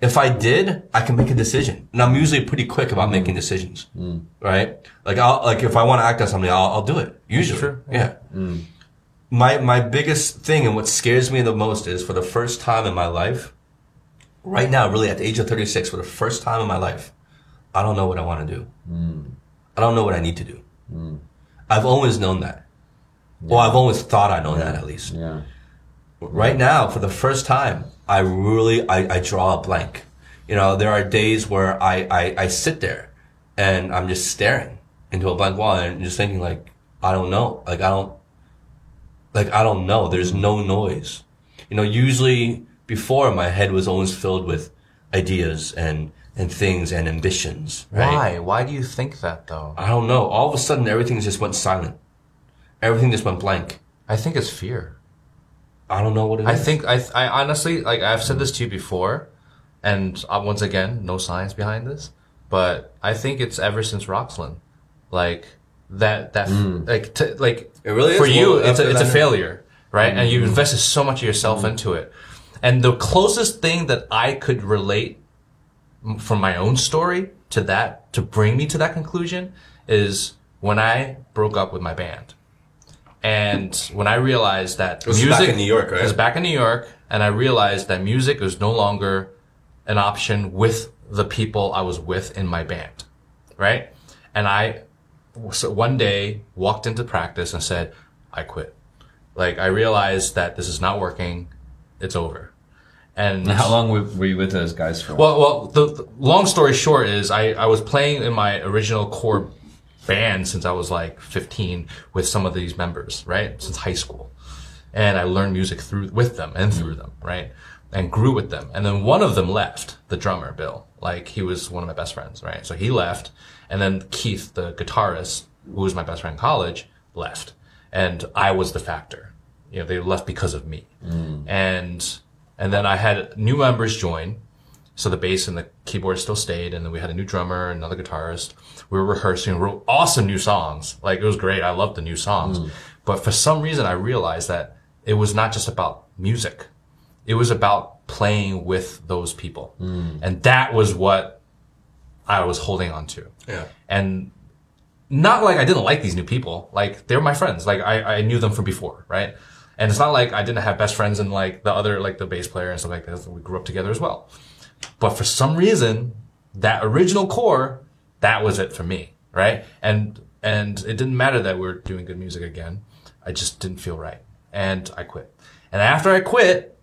If I did, I can make a decision. And I'm usually pretty quick about making decisions. Mm. Right? Like I'll, like if I want to act on something, I'll, I'll do it. Usually. Sure. Yeah. Mm. My, my biggest thing and what scares me the most is for the first time in my life, right now, really at the age of 36, for the first time in my life, I don't know what I want to do. Mm. I don't know what I need to do. Mm. I've always known that. Well, I've always thought I know that at least. Yeah. Right now, for the first time, I really, I, I draw a blank. You know, there are days where I, I, I sit there and I'm just staring into a blank wall and just thinking like, I don't know. Like, I don't, like, I don't know. There's no noise. You know, usually before my head was always filled with ideas and, and things and ambitions. Right? Why? Why do you think that though? I don't know. All of a sudden, everything just went silent. Everything just went blank. I think it's fear. I don't know what it is. I think I I honestly like I've said this to you before, and uh, once again, no science behind this, but I think it's ever since Roxland, like that that hmm. like to, like It really is? for you it's a it's a failure, right? And you hmm. invested so much of yourself hmm. into it, and the closest thing that I could relate from my own story to that to bring me to that conclusion is when I broke up with my band. And when I realized that was music back in New York, right? It was back in New York, and I realized that music was no longer an option with the people I was with in my band, right? And I, so one day walked into practice and said, "I quit." Like I realized that this is not working. It's over. And How long were you with those guys for? well, well, the, the long story short is I, I was playing in my original core band since I was like 15 with some of these members, right? Since high school. And I learned music through, with them and through them, right? And grew with them. And then one of them left, the drummer, Bill. Like he was one of my best friends, right? So he left. And then Keith, the guitarist, who was my best friend in college, left. And I was the factor. You know, they left because of me. Mm. And, and then I had new members join. So the bass and the keyboard still stayed, and then we had a new drummer, another guitarist. We were rehearsing, wrote awesome new songs. Like it was great. I loved the new songs. Mm. But for some reason, I realized that it was not just about music. It was about playing with those people. Mm. And that was what I was holding on to. Yeah. And not like I didn't like these new people. Like they're my friends. Like I, I knew them from before, right? And it's not like I didn't have best friends and like the other, like the bass player and stuff like that. We grew up together as well. But for some reason, that original core, that was it for me, right? And and it didn't matter that we were doing good music again. I just didn't feel right, and I quit. And after I quit,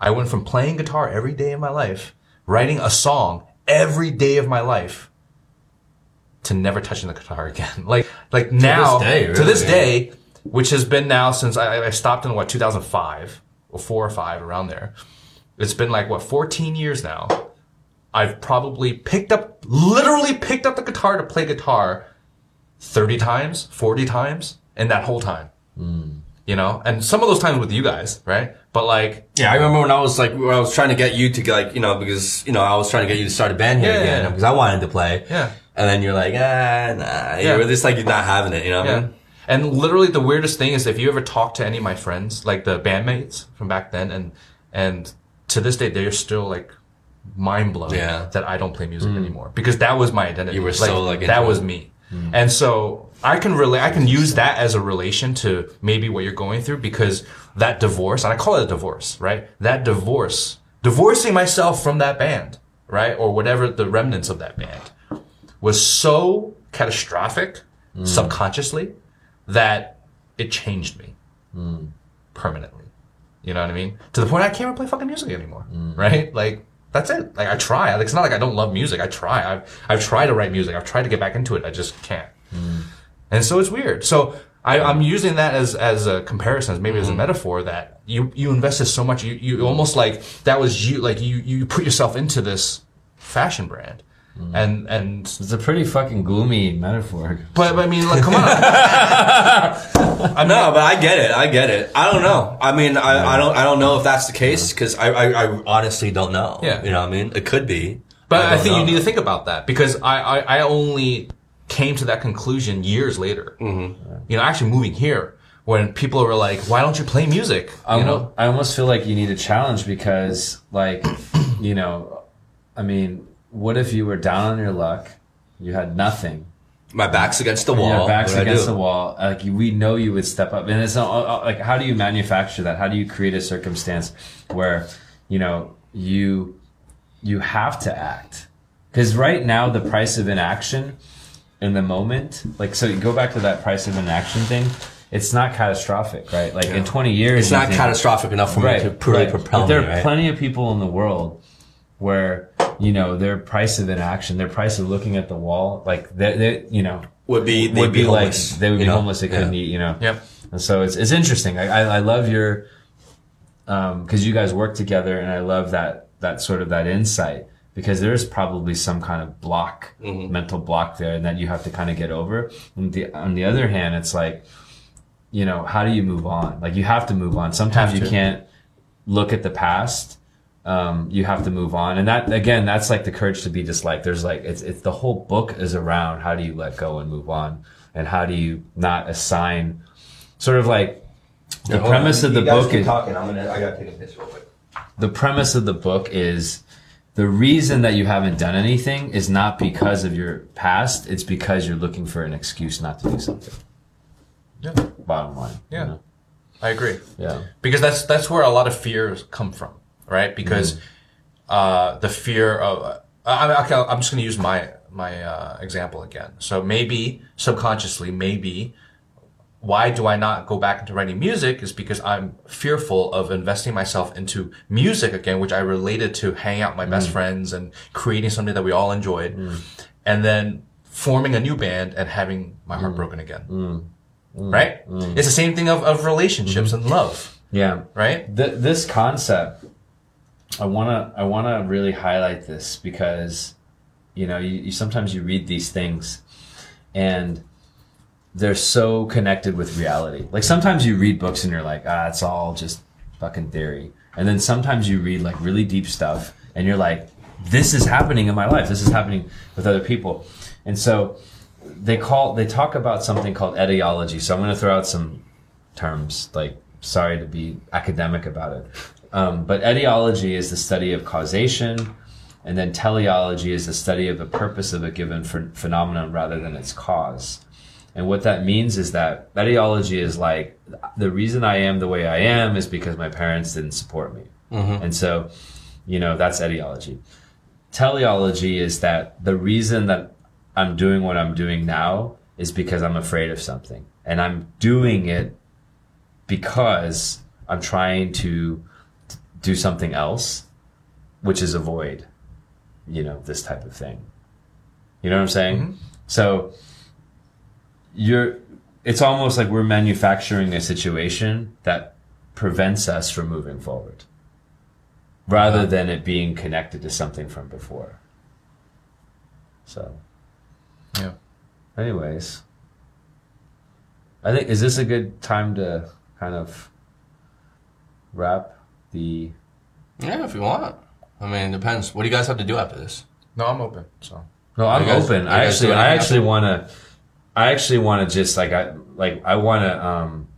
I went from playing guitar every day of my life, writing a song every day of my life, to never touching the guitar again. <laughs> Like like now day, to this really. day, which has been now since I, I stopped in what 2005 or four or five around there. It's been like what 14 years now. I've probably picked up, literally picked up the guitar to play guitar 30 times, 40 times in that whole time. You know, and some of those times with you guys, right? But like, Yeah, I remember when I was like, when I was trying to get you to like, you know, because, you know, I was trying to get you to start a band here Yeah, yeah, again yeah. because I wanted to play. Yeah. And then you're like, ah, nah. Yeah. were just like, you're not having it, you know what I Yeah. mean? And literally the weirdest thing is if you ever talk to any of my friends, like the bandmates from back then, and and to this day they're still like mind blown Yeah. that I don't play music mm. anymore because that was my identity. You were so, like, that was it. me, mm. and so I can relate. I can use that as a relation to maybe what you're going through because that divorce, and I call it a divorce, right? That divorce, divorcing myself from that band, right, or whatever the remnants of that band, was so catastrophic mm. subconsciously that it changed me permanently. You know what I mean? To the point I can't even play fucking music anymore. Right? Like that's it. Like I try. Like it's not like I don't love music. I try. I've I've tried to write music. I've tried to get back into it. I just can't. And so it's weird. So I, I'm using that as as a comparison, as maybe as a mm-hmm. metaphor that you you invested so much. You you almost like that was you. Like you you put yourself into this fashion brand, and and it's a pretty fucking gloomy metaphor. but, but I mean, like, come on. <laughs> I know, but I get it. I get it. I don't know. I mean, I, I don't. I don't know if that's the case because I, I, I honestly don't know. Yeah. You know what I mean? It could be. But I, don't think you need to think about that because I, I, I only came to that conclusion years later. Mm-hmm. You know, actually moving here when people were like, "Why don't you play music?" I, You almo- know, I almost feel like you need a challenge because, like, <clears throat> you know, I mean, what if you were down on your luck, you had nothing, My back's against the wall. your back's What against the wall, like we know you would step up, and it's not, uh, uh, like, how do you manufacture that? How do you create a circumstance where, you know, you you have to act? Because right now, the price of inaction in the moment, like, so you go back to that price of inaction thing. It's not catastrophic, right? Like in 20 years, It's not think- catastrophic enough for me to really propel but there me. are Right? plenty of people in the world where you know their price of inaction, their price of looking at the wall, like they, they you know, would be they'd would be, be, like they would be you know? homeless. They couldn't Yeah. eat, you know. Yep. And so it's it's interesting. I I, I love your um, because you guys work together, and I love that that sort of that insight because there's probably some kind of block, mm-hmm. mental block there, and that you have to kind of get over. And the, on the other hand, it's like, you know, how do you move on? Like you have to move on. Sometimes you can't look at the past. Um, you have to move on. And that, again, that's like the courage to be disliked. There's like, it's, it's the whole book is around how do you let go and move on? And how do you not assign sort of like the premise of the book is, talking. I'm gonna. I gotta take a piss real quick. the premise of the book is the reason that you haven't done anything is not because of your past. It's because you're looking for an excuse not to do something. Yeah. Bottom line. you Yeah. know? I agree. Yeah. because that's that's where a lot of fears come from, right? Mm. Because uh, the fear of I, I, okay, I'm just going to use my my uh, example again. So maybe subconsciously, maybe why do I not go back into writing music is because I'm fearful of investing myself into music again, which I related to hanging out with my best mm. friends and creating something that we all enjoyed, mm. and then forming a new band and having my heart broken again. Right? It's the same thing of, of relationships mm-hmm. and love, Yeah. right? Th- this concept, I wanna I wanna really highlight this because, you know, you, you sometimes you read these things, and they're so connected with reality. Like sometimes you read books and you're like, ah, it's all just fucking theory, and then sometimes you read like really deep stuff and you're like, this is happening in my life. This is happening with other people, and so they call they talk about something called etiology. So I'm going to throw out some terms. Like, sorry to be academic about it, um, but etiology is the study of causation, and then teleology is the study of the purpose of a given ph- phenomenon rather than its cause. And what that means is that etiology is like the reason I am the way I am is because my parents didn't support me, and so, you know, that's etiology teleology is that the reason that I'm doing what I'm doing now is because I'm afraid of something. And I'm doing it because I'm trying to do something else, which is avoid, you know, this type of thing. You know what I'm saying? Mm-hmm. So you're, it's almost like we're manufacturing a situation that prevents us from moving forward rather than it being connected to something from before. So, Yeah. anyways, I think is this a good time to kind of wrap the Yeah, if you want. I mean, it depends. What do you guys have to do after this? No, I'm open. So No, I'm guys- open. I actually, I actually want to, I actually want to just like I like I want to, um,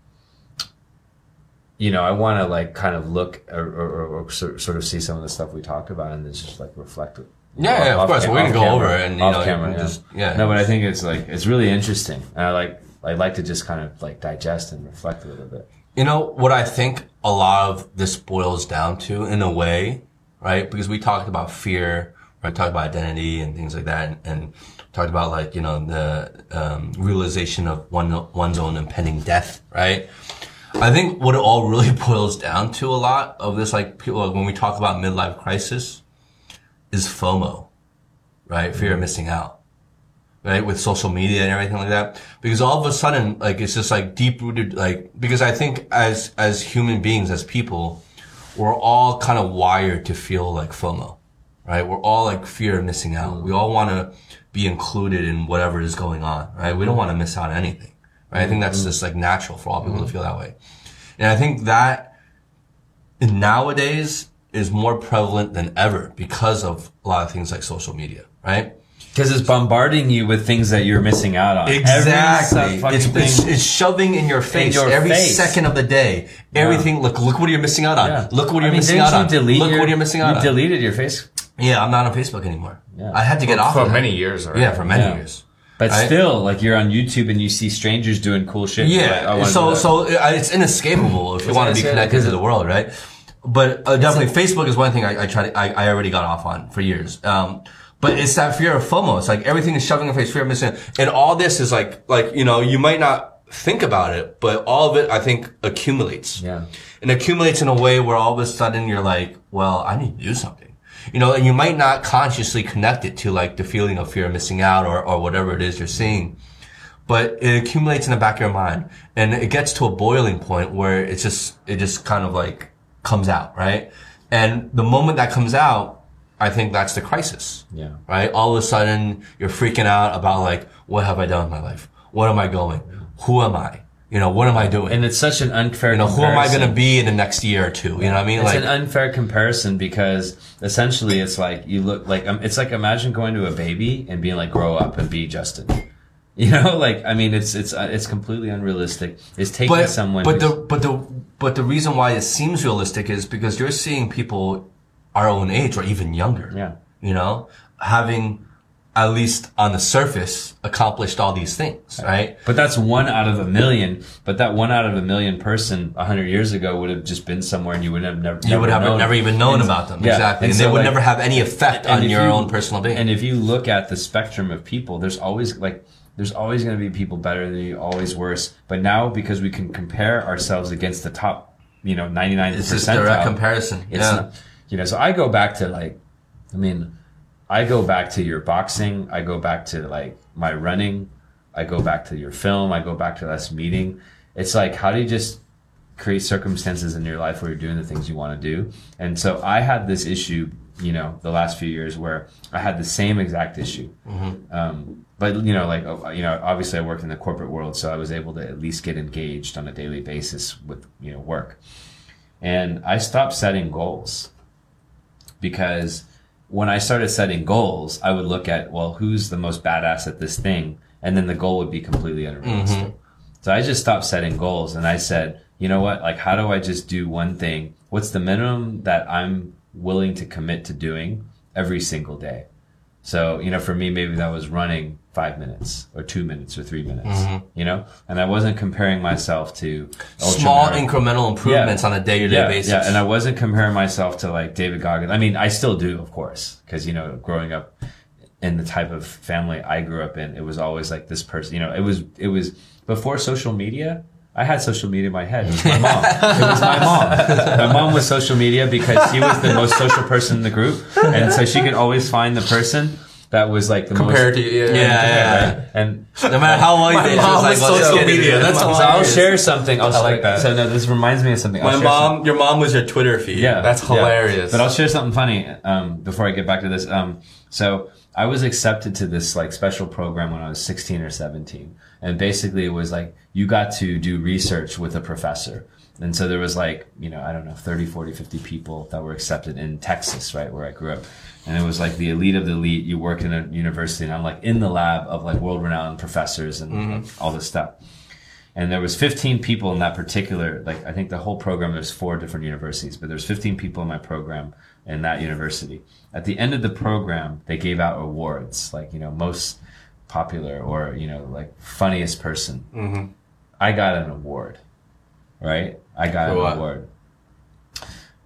you know, I want to like kind of look or, or, or, or sort sort of see some of the stuff we talked about and then just like reflect it. Yeah, yeah, of course. We're gonna go over it and, you off know, camera, yeah. just- yeah. No, but I think it's like it's really interesting, and I like I like to just kind of like digest and reflect a little bit. You know what I think a lot of this boils down to, in a way, right? Because we talked about fear, right? Talked about identity and things like that, and, and talked about like you know the um, realization of one one's own impending death, right? I think what it all really <laughs> boils down to a lot of this, like people when we talk about midlife crisis, is FOMO, right? Fear of missing out right? With social media and everything like that. Because all of a sudden, like, it's just like deep rooted, like, because I think as, as human beings, as people, we're all kind of wired to feel like FOMO, right? We're all like fear of missing out. We all want to be included in whatever is going on, right? We don't want to miss out on anything, right? I think that's mm-hmm. just like natural for all people to mm-hmm. feel that way. And I think that nowadays is more prevalent than ever because of a lot of things like social media, right? Because it's bombarding you with things that you're missing out on. Exactly. It's, thing. it's, it's shoving in your face your every face. second of the day. Everything. Look, look what you're missing out on. Yeah. Look what I you're mean, missing out you on. delete Look your- what you're missing out You on. deleted your face, yeah, I'm not on Facebook anymore. Yeah. I had to get off for of it. many years already. Yeah, for many Yeah. years. but Right? still, like you're on YouTube and you see strangers doing cool shit. You're like, I Yeah. so so uh, it's inescapable if you want to be say that? connected 'Cause to the world, right? But uh, definitely, Facebook is one thing I, I try to, I, I already got off on for years. Um, but it's that fear of FOMO. It's like everything is shoving in face, fear of missing. And all this is like, like, you know, you might not think about it, but all of it, I think, accumulates. Yeah. And accumulates in a way where all of a sudden you're like, well, I need to do something. You know, and you might not consciously connect it to like the feeling of fear of missing out or, or whatever it is you're seeing but it accumulates in the back of your mind and it gets to a boiling point where it's just it just kind of like comes out right and the moment that comes out I think that's the crisis. Yeah. Right? All of a sudden, you're freaking out about like, what have I done in my life? What am I going? Who am I? You know, what am I doing? And it's such an unfair. you know, who am I going to be in the next year or two? You know what I mean? It's like, an unfair comparison because essentially it's like you look like um, it's like imagine going to a baby and being like grow up and be Justin. <laughs> You know, like I mean, it's it's uh, it's completely unrealistic. It's taking but someone. but the but the but the reason why it seems realistic is because you're seeing people our own age or even younger. Yeah. You know, having at least on the surface accomplished all these things, right? But that's one out of a million. But that one out of a million person a hundred years ago would have just been somewhere, and you would have never. You would have known. never even known And- about them. yeah, Exactly. and And, so, they would like- never have any effect on your you- own personal being. And if you look at the spectrum of people, there's always like there's always going to be people better than you, always worse. But now because we can compare ourselves against the top, you know, 99 it's just direct comparison. It's yeah. not, you know, so I go back to like, I mean, I go back to your boxing. I go back to like my running. I go back to your film. I go back to us meeting. It's like, how do you just create circumstances in your life where you're doing the things you want to do? And so I had this issue, you know, the last few years where I had the same exact issue. Um, but you know, like uh, you know, obviously I worked in the corporate world, so I was able to at least get engaged on a daily basis with you know work. And I stopped setting goals because when I started setting goals, I would look at, well, who's the most badass at this thing? And then the goal would be completely unrealistic. Mm-hmm. So I just stopped setting goals and I said, you know what? Like, how do I just do one thing? What's the minimum that I'm willing to commit to doing every single day? So, you know, for me, maybe that was running five minutes or two minutes or three minutes, mm-hmm. you know, and I wasn't comparing myself to Small incremental improvements on a day to day yeah, basis. Yeah, and I wasn't comparing myself to like David Goggins. I mean, I still do, of course, because you know, growing up in the type of family I grew up in, it was always like this person. You know, it was it was before social media. I had social media in my head. It was my mom. it was my mom. My mom was social media because she was the most social person in the group, and so she could always find the person that was like the Compared most, to yeah, yeah, yeah. right? And no matter how long you did, mom was like, social media. That's so I'll share something. I'll I like that. So no, this reminds me of something. My something. mom, your mom was your Twitter feed. Yeah, That's yeah. hilarious. But I'll share something funny um, before I get back to this. Um, so I was accepted to this like special program when I was 16 or 17, and basically it was like you got to do research with a professor. And so there was like, you know, I don't know, 30, 40, 50 people that were accepted in Texas, right, where I grew up. And it was like the elite of the elite. You work in a university and I'm like in the lab of like world renowned professors and mm-hmm. all this stuff. And there was 15 people in that particular like i think the whole program there's four different universities but there's 15 people in my program in that university. At the end of the program they gave out awards like you know most popular or you know like funniest person. Mm-hmm. I got an award right? I got For an what? award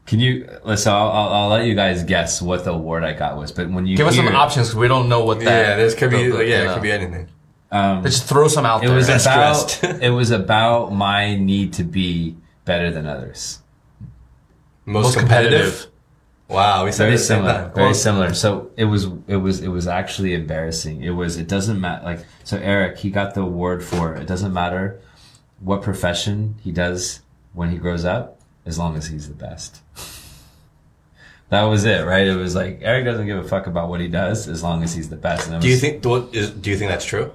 can you so I'll, I'll, I'll let you guys guess what the award i got was but when you Give us some options because we don't know what that. Yeah, this could be, the- the- yeah, you it could be anything. um, Just throw some out it there. was about <laughs> <laughs> it was about my need to be better than others Most, Most competitive. competitive. Wow, we said very the similar time. very Well, similar so it was it was it was actually embarrassing it was it doesn't matter like so aric he got the award for it doesn't matter what profession he does when he grows up as long as he's the best. That was it right? It was like aric doesn't give a fuck about what he does as long as he's the best. Do you was- think what is, do you think that's true?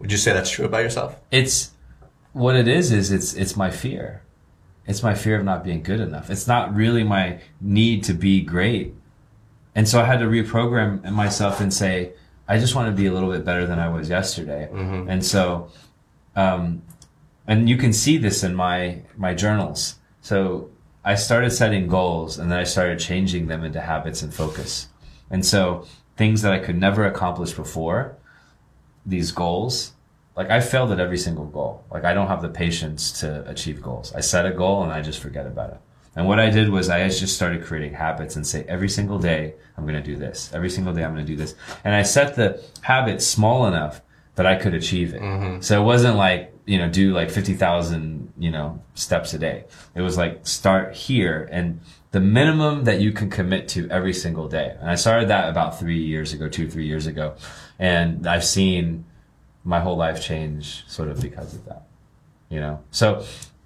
Would you say that's true about yourself? it's what it is is it's it's my fear. It's my fear of not being good enough. It's not really my need to be great. And so i had to reprogram myself and say i just want to be a little bit better than i was yesterday. And so um and you can see this in my my journals. So i started setting goals and then i started changing them into habits and focus and so things that i could never accomplish before these goals like I failed at every single goal. Like I don't have the patience to achieve goals. I set a goal and I just forget about it. And what I did was I just started creating habits and say every single day I'm going to do this. Every single day I'm going to do this. And I set the habit small enough that I could achieve it. Mm-hmm. So it wasn't like, you know, do like 50,000, you know, steps a day. It was like start here and the minimum that you can commit to every single day. And I started that about three years ago, two, three years ago. And I've seen my whole life change sort of because of that you know so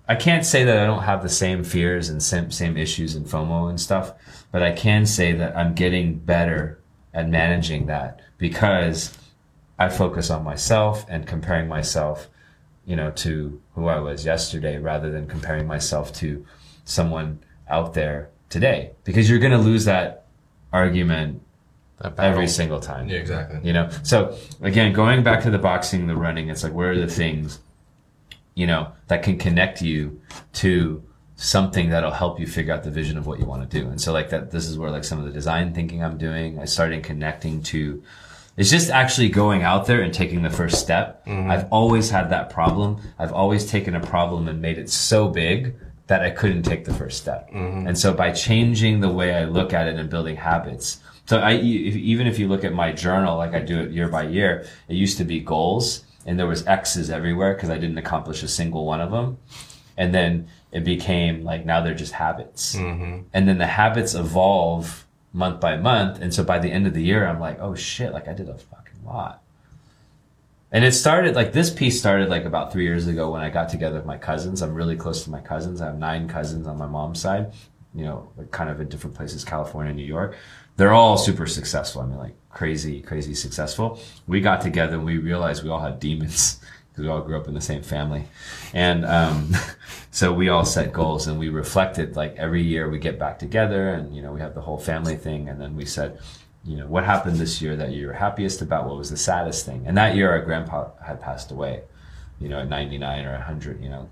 I can't say that I don't have the same fears and same, same issues and FOMO and stuff, but I can say that I'm getting better at managing that because I focus on myself and comparing myself, you know, to who I was yesterday rather than comparing myself to someone out there today because you're going to lose that argument That every single time. Yeah, exactly. You know, so again, going back to the boxing, the running, it's like, where are the things, you know, that can connect you to something that'll help you figure out the vision of what you want to do. And so like that, this is where like some of the design thinking I'm doing, I started connecting to, it's just actually going out there and taking the first step. Mm-hmm. I've always had that problem. I've always taken a problem and made it so big that I couldn't take the first step. Mm-hmm. And so by changing the way I look at it and building habits, so I, even if you look at my journal, like I do it year by year, it used to be goals and there was X's everywhere because I didn't accomplish a single one of them. And then it became like now they're just habits. Mm-hmm. And then the habits evolve month by month. And so by the end of the year, I'm like, oh shit, like I did a fucking lot. And it started like this piece started like about three years ago when I got together with my cousins. I'm really close to my cousins. I have nine cousins on my mom's side, you know, kind of in different places, California, New York. They're all super successful. I mean, like crazy, crazy successful. We got together and we realized we all had demons <laughs> because we all grew up in the same family. And, um, <laughs> so we all set goals and we reflected like every year we get back together and, you know, we have the whole family thing. And then we said, you know, what happened this year that you were happiest about? What was the saddest thing? And that year our grandpa had passed away, you know, at 99 or 100, you know.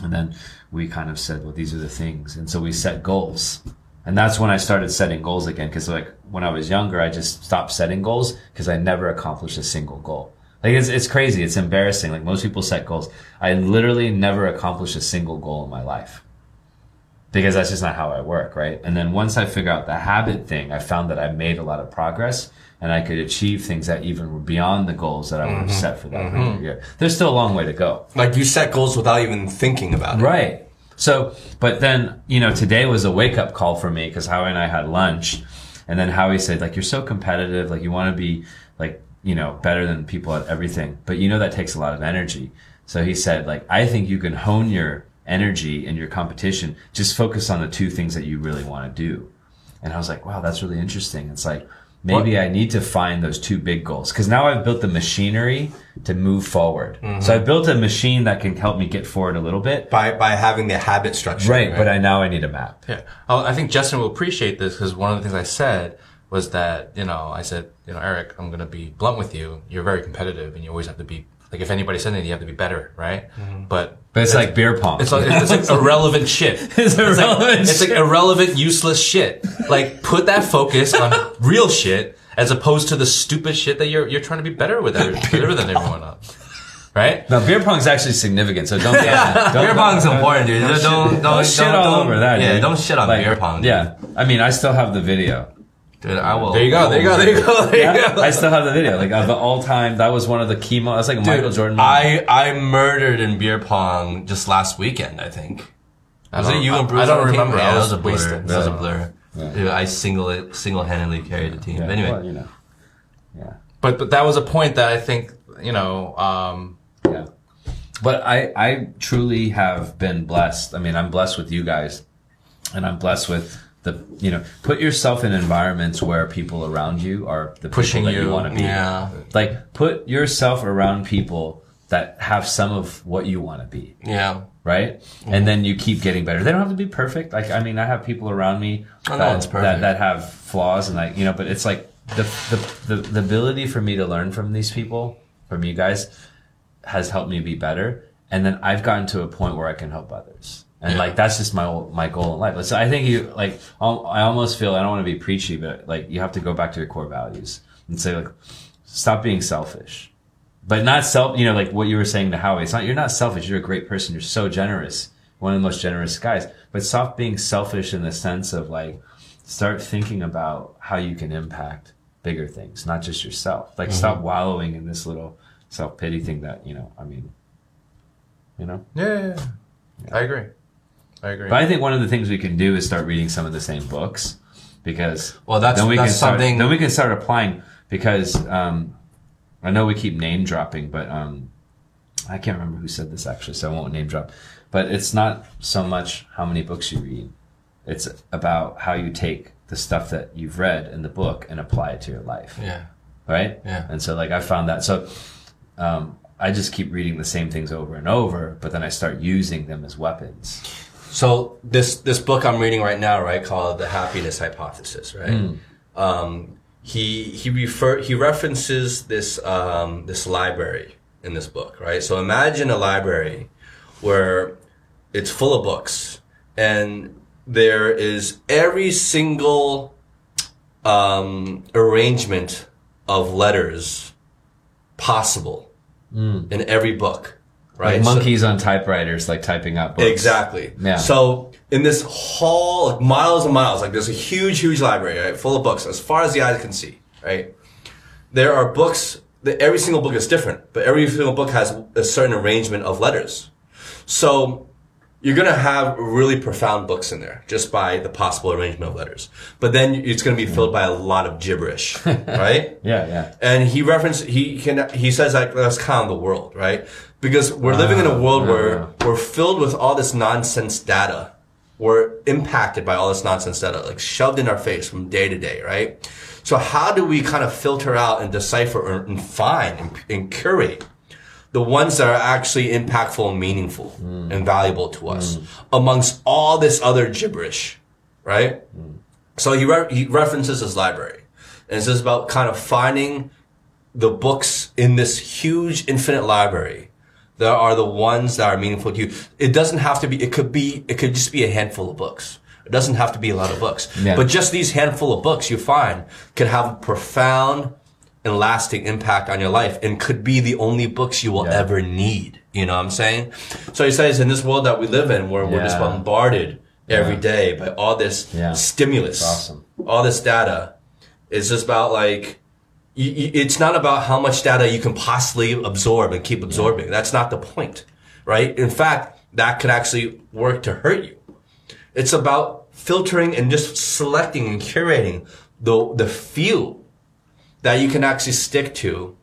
And then we kind of said, well, these are the things. And so we set goals. And that's when I started setting goals again. Cause like when I was younger, I just stopped setting goals because I never accomplished a single goal. Like it's, it's crazy. It's embarrassing. Like most people set goals. I literally never accomplished a single goal in my life because that's just not how I work, right? And then once I figure out the habit thing, I found that I made a lot of progress and I could achieve things that even were beyond the goals that I would have mm-hmm. set for that mm-hmm. particular year. There's still a long way to go. Like you set goals without even thinking about it. Right. So, but then, you know, today was a wake up call for me because Howie and I had lunch and then Howie said, like, you're so competitive. Like, you want to be like, you know, better than people at everything, but you know, that takes a lot of energy. So he said, like, I think you can hone your energy in your competition. Just focus on the two things that you really want to do. And I was like, wow, that's really interesting. It's like, maybe I need to find those two big goals. Cause now I've built the machinery to move forward. Mm-hmm. So I built a machine that can help me get forward a little bit. By by having the habit structure. Right, but I now I need a map. Yeah. Oh, I think Justin will appreciate this because one of the things I said was that, you know, I said, you know, Aric, I'm going to be blunt with you. You're very competitive and you always have to be, like, if anybody said anything, you have to be better, right? Mm-hmm. But, But it's like beer pong. it's like, it's like irrelevant shit. <laughs> It's like- irrelevant It's like irrelevant, useless shit. Like, put that focus on <laughs> real shit as opposed to the stupid shit that you're, you're trying to be better with, every, <laughs> better than everyone else. Right? no, beer pong's actually significant. So don't. Yeah, don't, beer pong's important, dude. Don't don't don't, Don't shit don't- all don't- over that. Yeah, dude. don't shit on Like, beer pong. Dude. Yeah, I mean, I still have the video. Dude, I will. There you go, there you go, there you go, there you Yeah, go. I still have the video. Like of the all time, that was one of the key. moments. that's like a Michael Jordan. moment. I I murdered in beer pong just last weekend. I think. Was don't- it you and I- Bruce? I don't on the team? remember. Yeah, that was was a blur. wasted. That was a Yeah. blur. Dude, I single single handedly carried the team. Yeah, But anyway, well, you know, yeah. But, but that was a point that I think, you know, um, Yeah. But I, I truly have been blessed. I mean, I'm blessed with you guys and I'm blessed with the, you know, put yourself in environments where people around you are the Pushing people that you, you. want to be. Yeah. Like put yourself around people that have some of what you want to be. yeah. Right. And then you keep getting better. They don't have to be perfect. Like, I mean, I have people around me Oh, that, that, that have flaws and like, you know, but it's like the, the, the, the ability for me to learn from these people, from you guys has helped me be better. And then I've gotten to a point where I can help others. And Yeah. like, that's just my, my goal in life. So I think you, like, I almost feel, I don't want to be preachy, but like, you have to go back to your core values and say like, stop being selfish. But not self, you know, like what you were saying to Howie. It's not, you're not selfish. You're a great person. You're so generous. One of the most generous guys. But stop being selfish in the sense of like, start thinking about how you can impact bigger things, not just yourself. Like, mm-hmm. stop wallowing in this little self pity thing that, you know, I mean, you know? yeah, yeah, yeah. I agree. I agree. But I think one of the things we can do is start reading some of the same books because Well, that's- then we that's can start, something- then we can start applying because um, I know we keep name dropping, but um, I can't remember who said this actually, so I won't name drop. But it's not so much how many books you read; it's about how you take the stuff that you've read in the book and apply it to your life. Yeah. right? Yeah. And so like I found that so um, I just keep reading the same things over and over, but then I start using them as weapons. So this this book I'm reading right now, right, called The Happiness Hypothesis, right? Um, he he refer he references this um, this library in this book, right? So imagine a library where it's full of books and there is every single um, arrangement of letters possible in every book, right? Like So- monkeys on typewriters, like typing up books. Exactly. Yeah. So in this hall, like miles and miles, like there's a huge, huge library, right, full of books, as far as the eye can see, right. There are books. That every single book is different, but every single book has a certain arrangement of letters. So you're gonna have really profound books in there just by the possible arrangement of letters. But then it's gonna be filled by a lot of gibberish, <laughs> right? Yeah, yeah. And he referenced he can he says like that's kind of the world, right? Because we're living in a ah, world where we're filled with all this nonsense data. We're impacted by all this nonsense data, like shoved in our face from day to day, right? So how do we kind of filter out and decipher and find and, and curate the ones that are actually impactful and meaningful hmm. and valuable to us hmm. amongst all this other gibberish, right? Hmm. So he, re- he references his library. And it's just about kind of finding the books in this huge infinite library that are the ones that are meaningful to you. It doesn't have to be, it could be, it could just be a handful of books. It doesn't have to be a lot of books. Yeah. But just these handful of books you find can have a profound and lasting impact on your life and could be the only books you will Yeah. ever need. You know what I'm saying? So he says in this world that we live in where we're just Yeah. bombarded every day by all this Yeah. stimulus, awesome. all this data. It's just about like, you, you, it's not about how much data you can possibly absorb and keep absorbing. That's not the point, right? In fact, that could actually work to hurt you. It's about filtering and just selecting and curating the, the few that you can actually stick to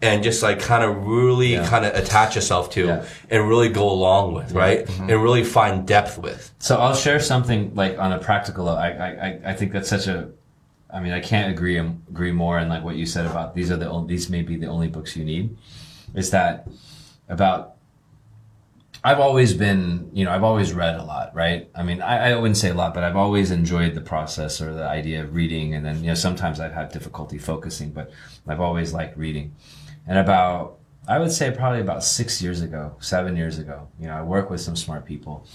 and just like kind of really Yeah. kind of attach yourself to Yeah. and really go along with, right? Mm-hmm. And really find depth with. So I'll share something like on a practical level. I, I- I think that's such a, I mean, I can't agree um, agree more in like what you said about these are the only, these may be the only books you need. Is that about? I've always been, you know, I've always read a lot, right? I mean, I, I wouldn't say a lot, but I've always enjoyed the process or the idea of reading, and then you know sometimes I've had difficulty focusing, but I've always liked reading. And about, I would say probably about six years ago, seven years ago, you know, I work with some smart people.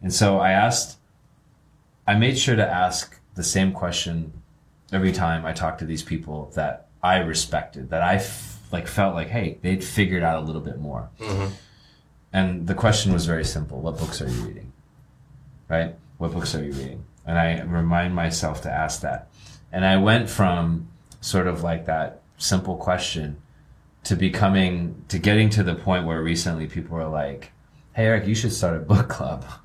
And so I asked, I made sure to ask the same question every time I talked to these people that I respected, that I f- like felt like, hey, they'd figured out a little bit more. Mm-hmm. And the question was very simple: What books are you reading? Right? What books are you reading? And I remind myself to ask that. And I went from sort of like that simple question to becoming to getting to the point where recently people were like, "Hey Aric, you should start a book club." <laughs>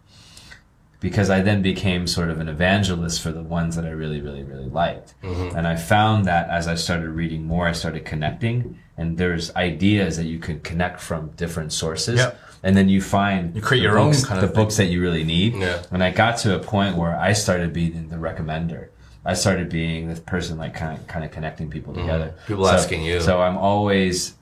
Because I then became sort of an evangelist for the ones that I really, really, really liked. And I found that as I started reading more, I started connecting and there's ideas that you can connect from different sources. Yep. And then you find You create your own kind the of thing. books that you really need. Yeah. And I got to a point where I started being the recommender. I started being this person like kind of kind of connecting people together. Mm-hmm. People So- asking you. So I'm always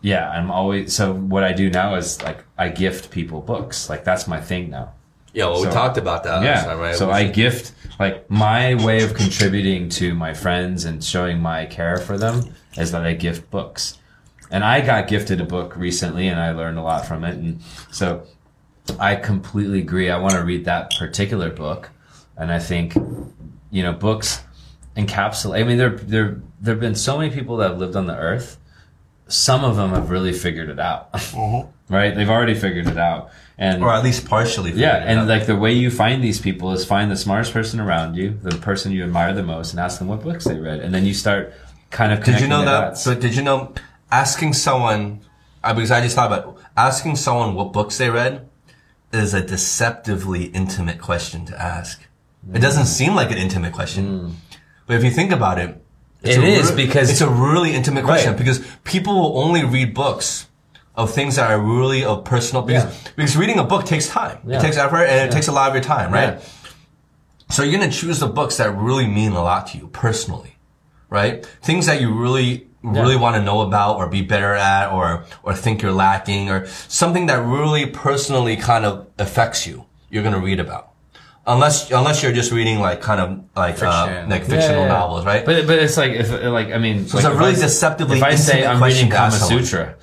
yeah, I'm always so what I do now is like I gift people books. Like that's my thing now. Yeah, well, we talked about that. last Yeah. time, right? So I gift like my way of contributing to my friends and showing my care for them is that I gift books. And I got gifted a book recently and I learned a lot from it. And so I completely agree. I want to read that particular book. And I think, you know, books encapsulate, I mean, there, there, there have been so many people that have lived on the earth. Some of them have really figured it out, mm-hmm. <laughs> right? They've already figured it out. And or at least partially. yeah, and out. like the way you find these people is find the smartest person around you, the person you admire the most, and ask them what books they read, and then you start kind of. Did you know that? dots. But did you know asking someone? Because I just thought about it, asking someone what books they read is a deceptively intimate question to ask. It doesn't mm. seem like an intimate question, mm. but if you think about it, it's It is, re- because- it's a really intimate question Right. because people will only read books of things that are really of personal because Yeah. because reading a book takes time. Yeah. It takes effort and it takes a lot of your time, right? Yeah. So you're gonna choose the books that really mean a lot to you personally, right? Things that you really really want to know about or be better at or or think you're lacking or something that really personally kind of affects you. You're gonna read about. Unless unless you're just reading like kind of like uh, like fictional yeah, yeah. novels, right? But but it's like if like I mean, So like it's a really I- deceptively If I say I'm reading Kama. Sutra,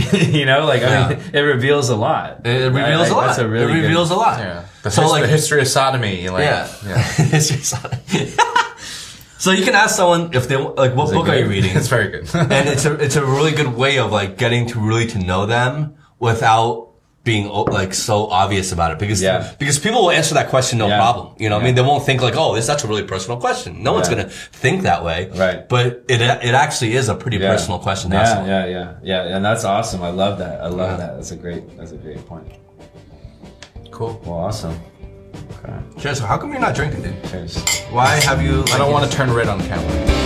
<laughs> you know, like I mean, it reveals a lot. It reveals Like, a lot. That's a really it reveals good, a lot. Yeah. The, so his- like the history of sodomy. Like, Yeah. yeah. <laughs> It's just- <laughs> so you can ask someone if they like what it book are you reading, It's very good. and it's a it's a really good way of like getting to really to know them without being oh, like so obvious about it because Yeah. because people will answer that question no Yeah. problem. You know, what I mean, they won't think like, oh, this that's a really personal question. No one's gonna think that way, Right. But it it actually is a pretty Yeah. personal question Yeah, someone. yeah, yeah, yeah, and that's awesome. I love that. I love Yeah. that. That's a great. That's a great point. cool. Well, awesome. Okay. Cheers. So how come you're not drinking, dude? Cheers. Why have you? I don't want to turn red on camera.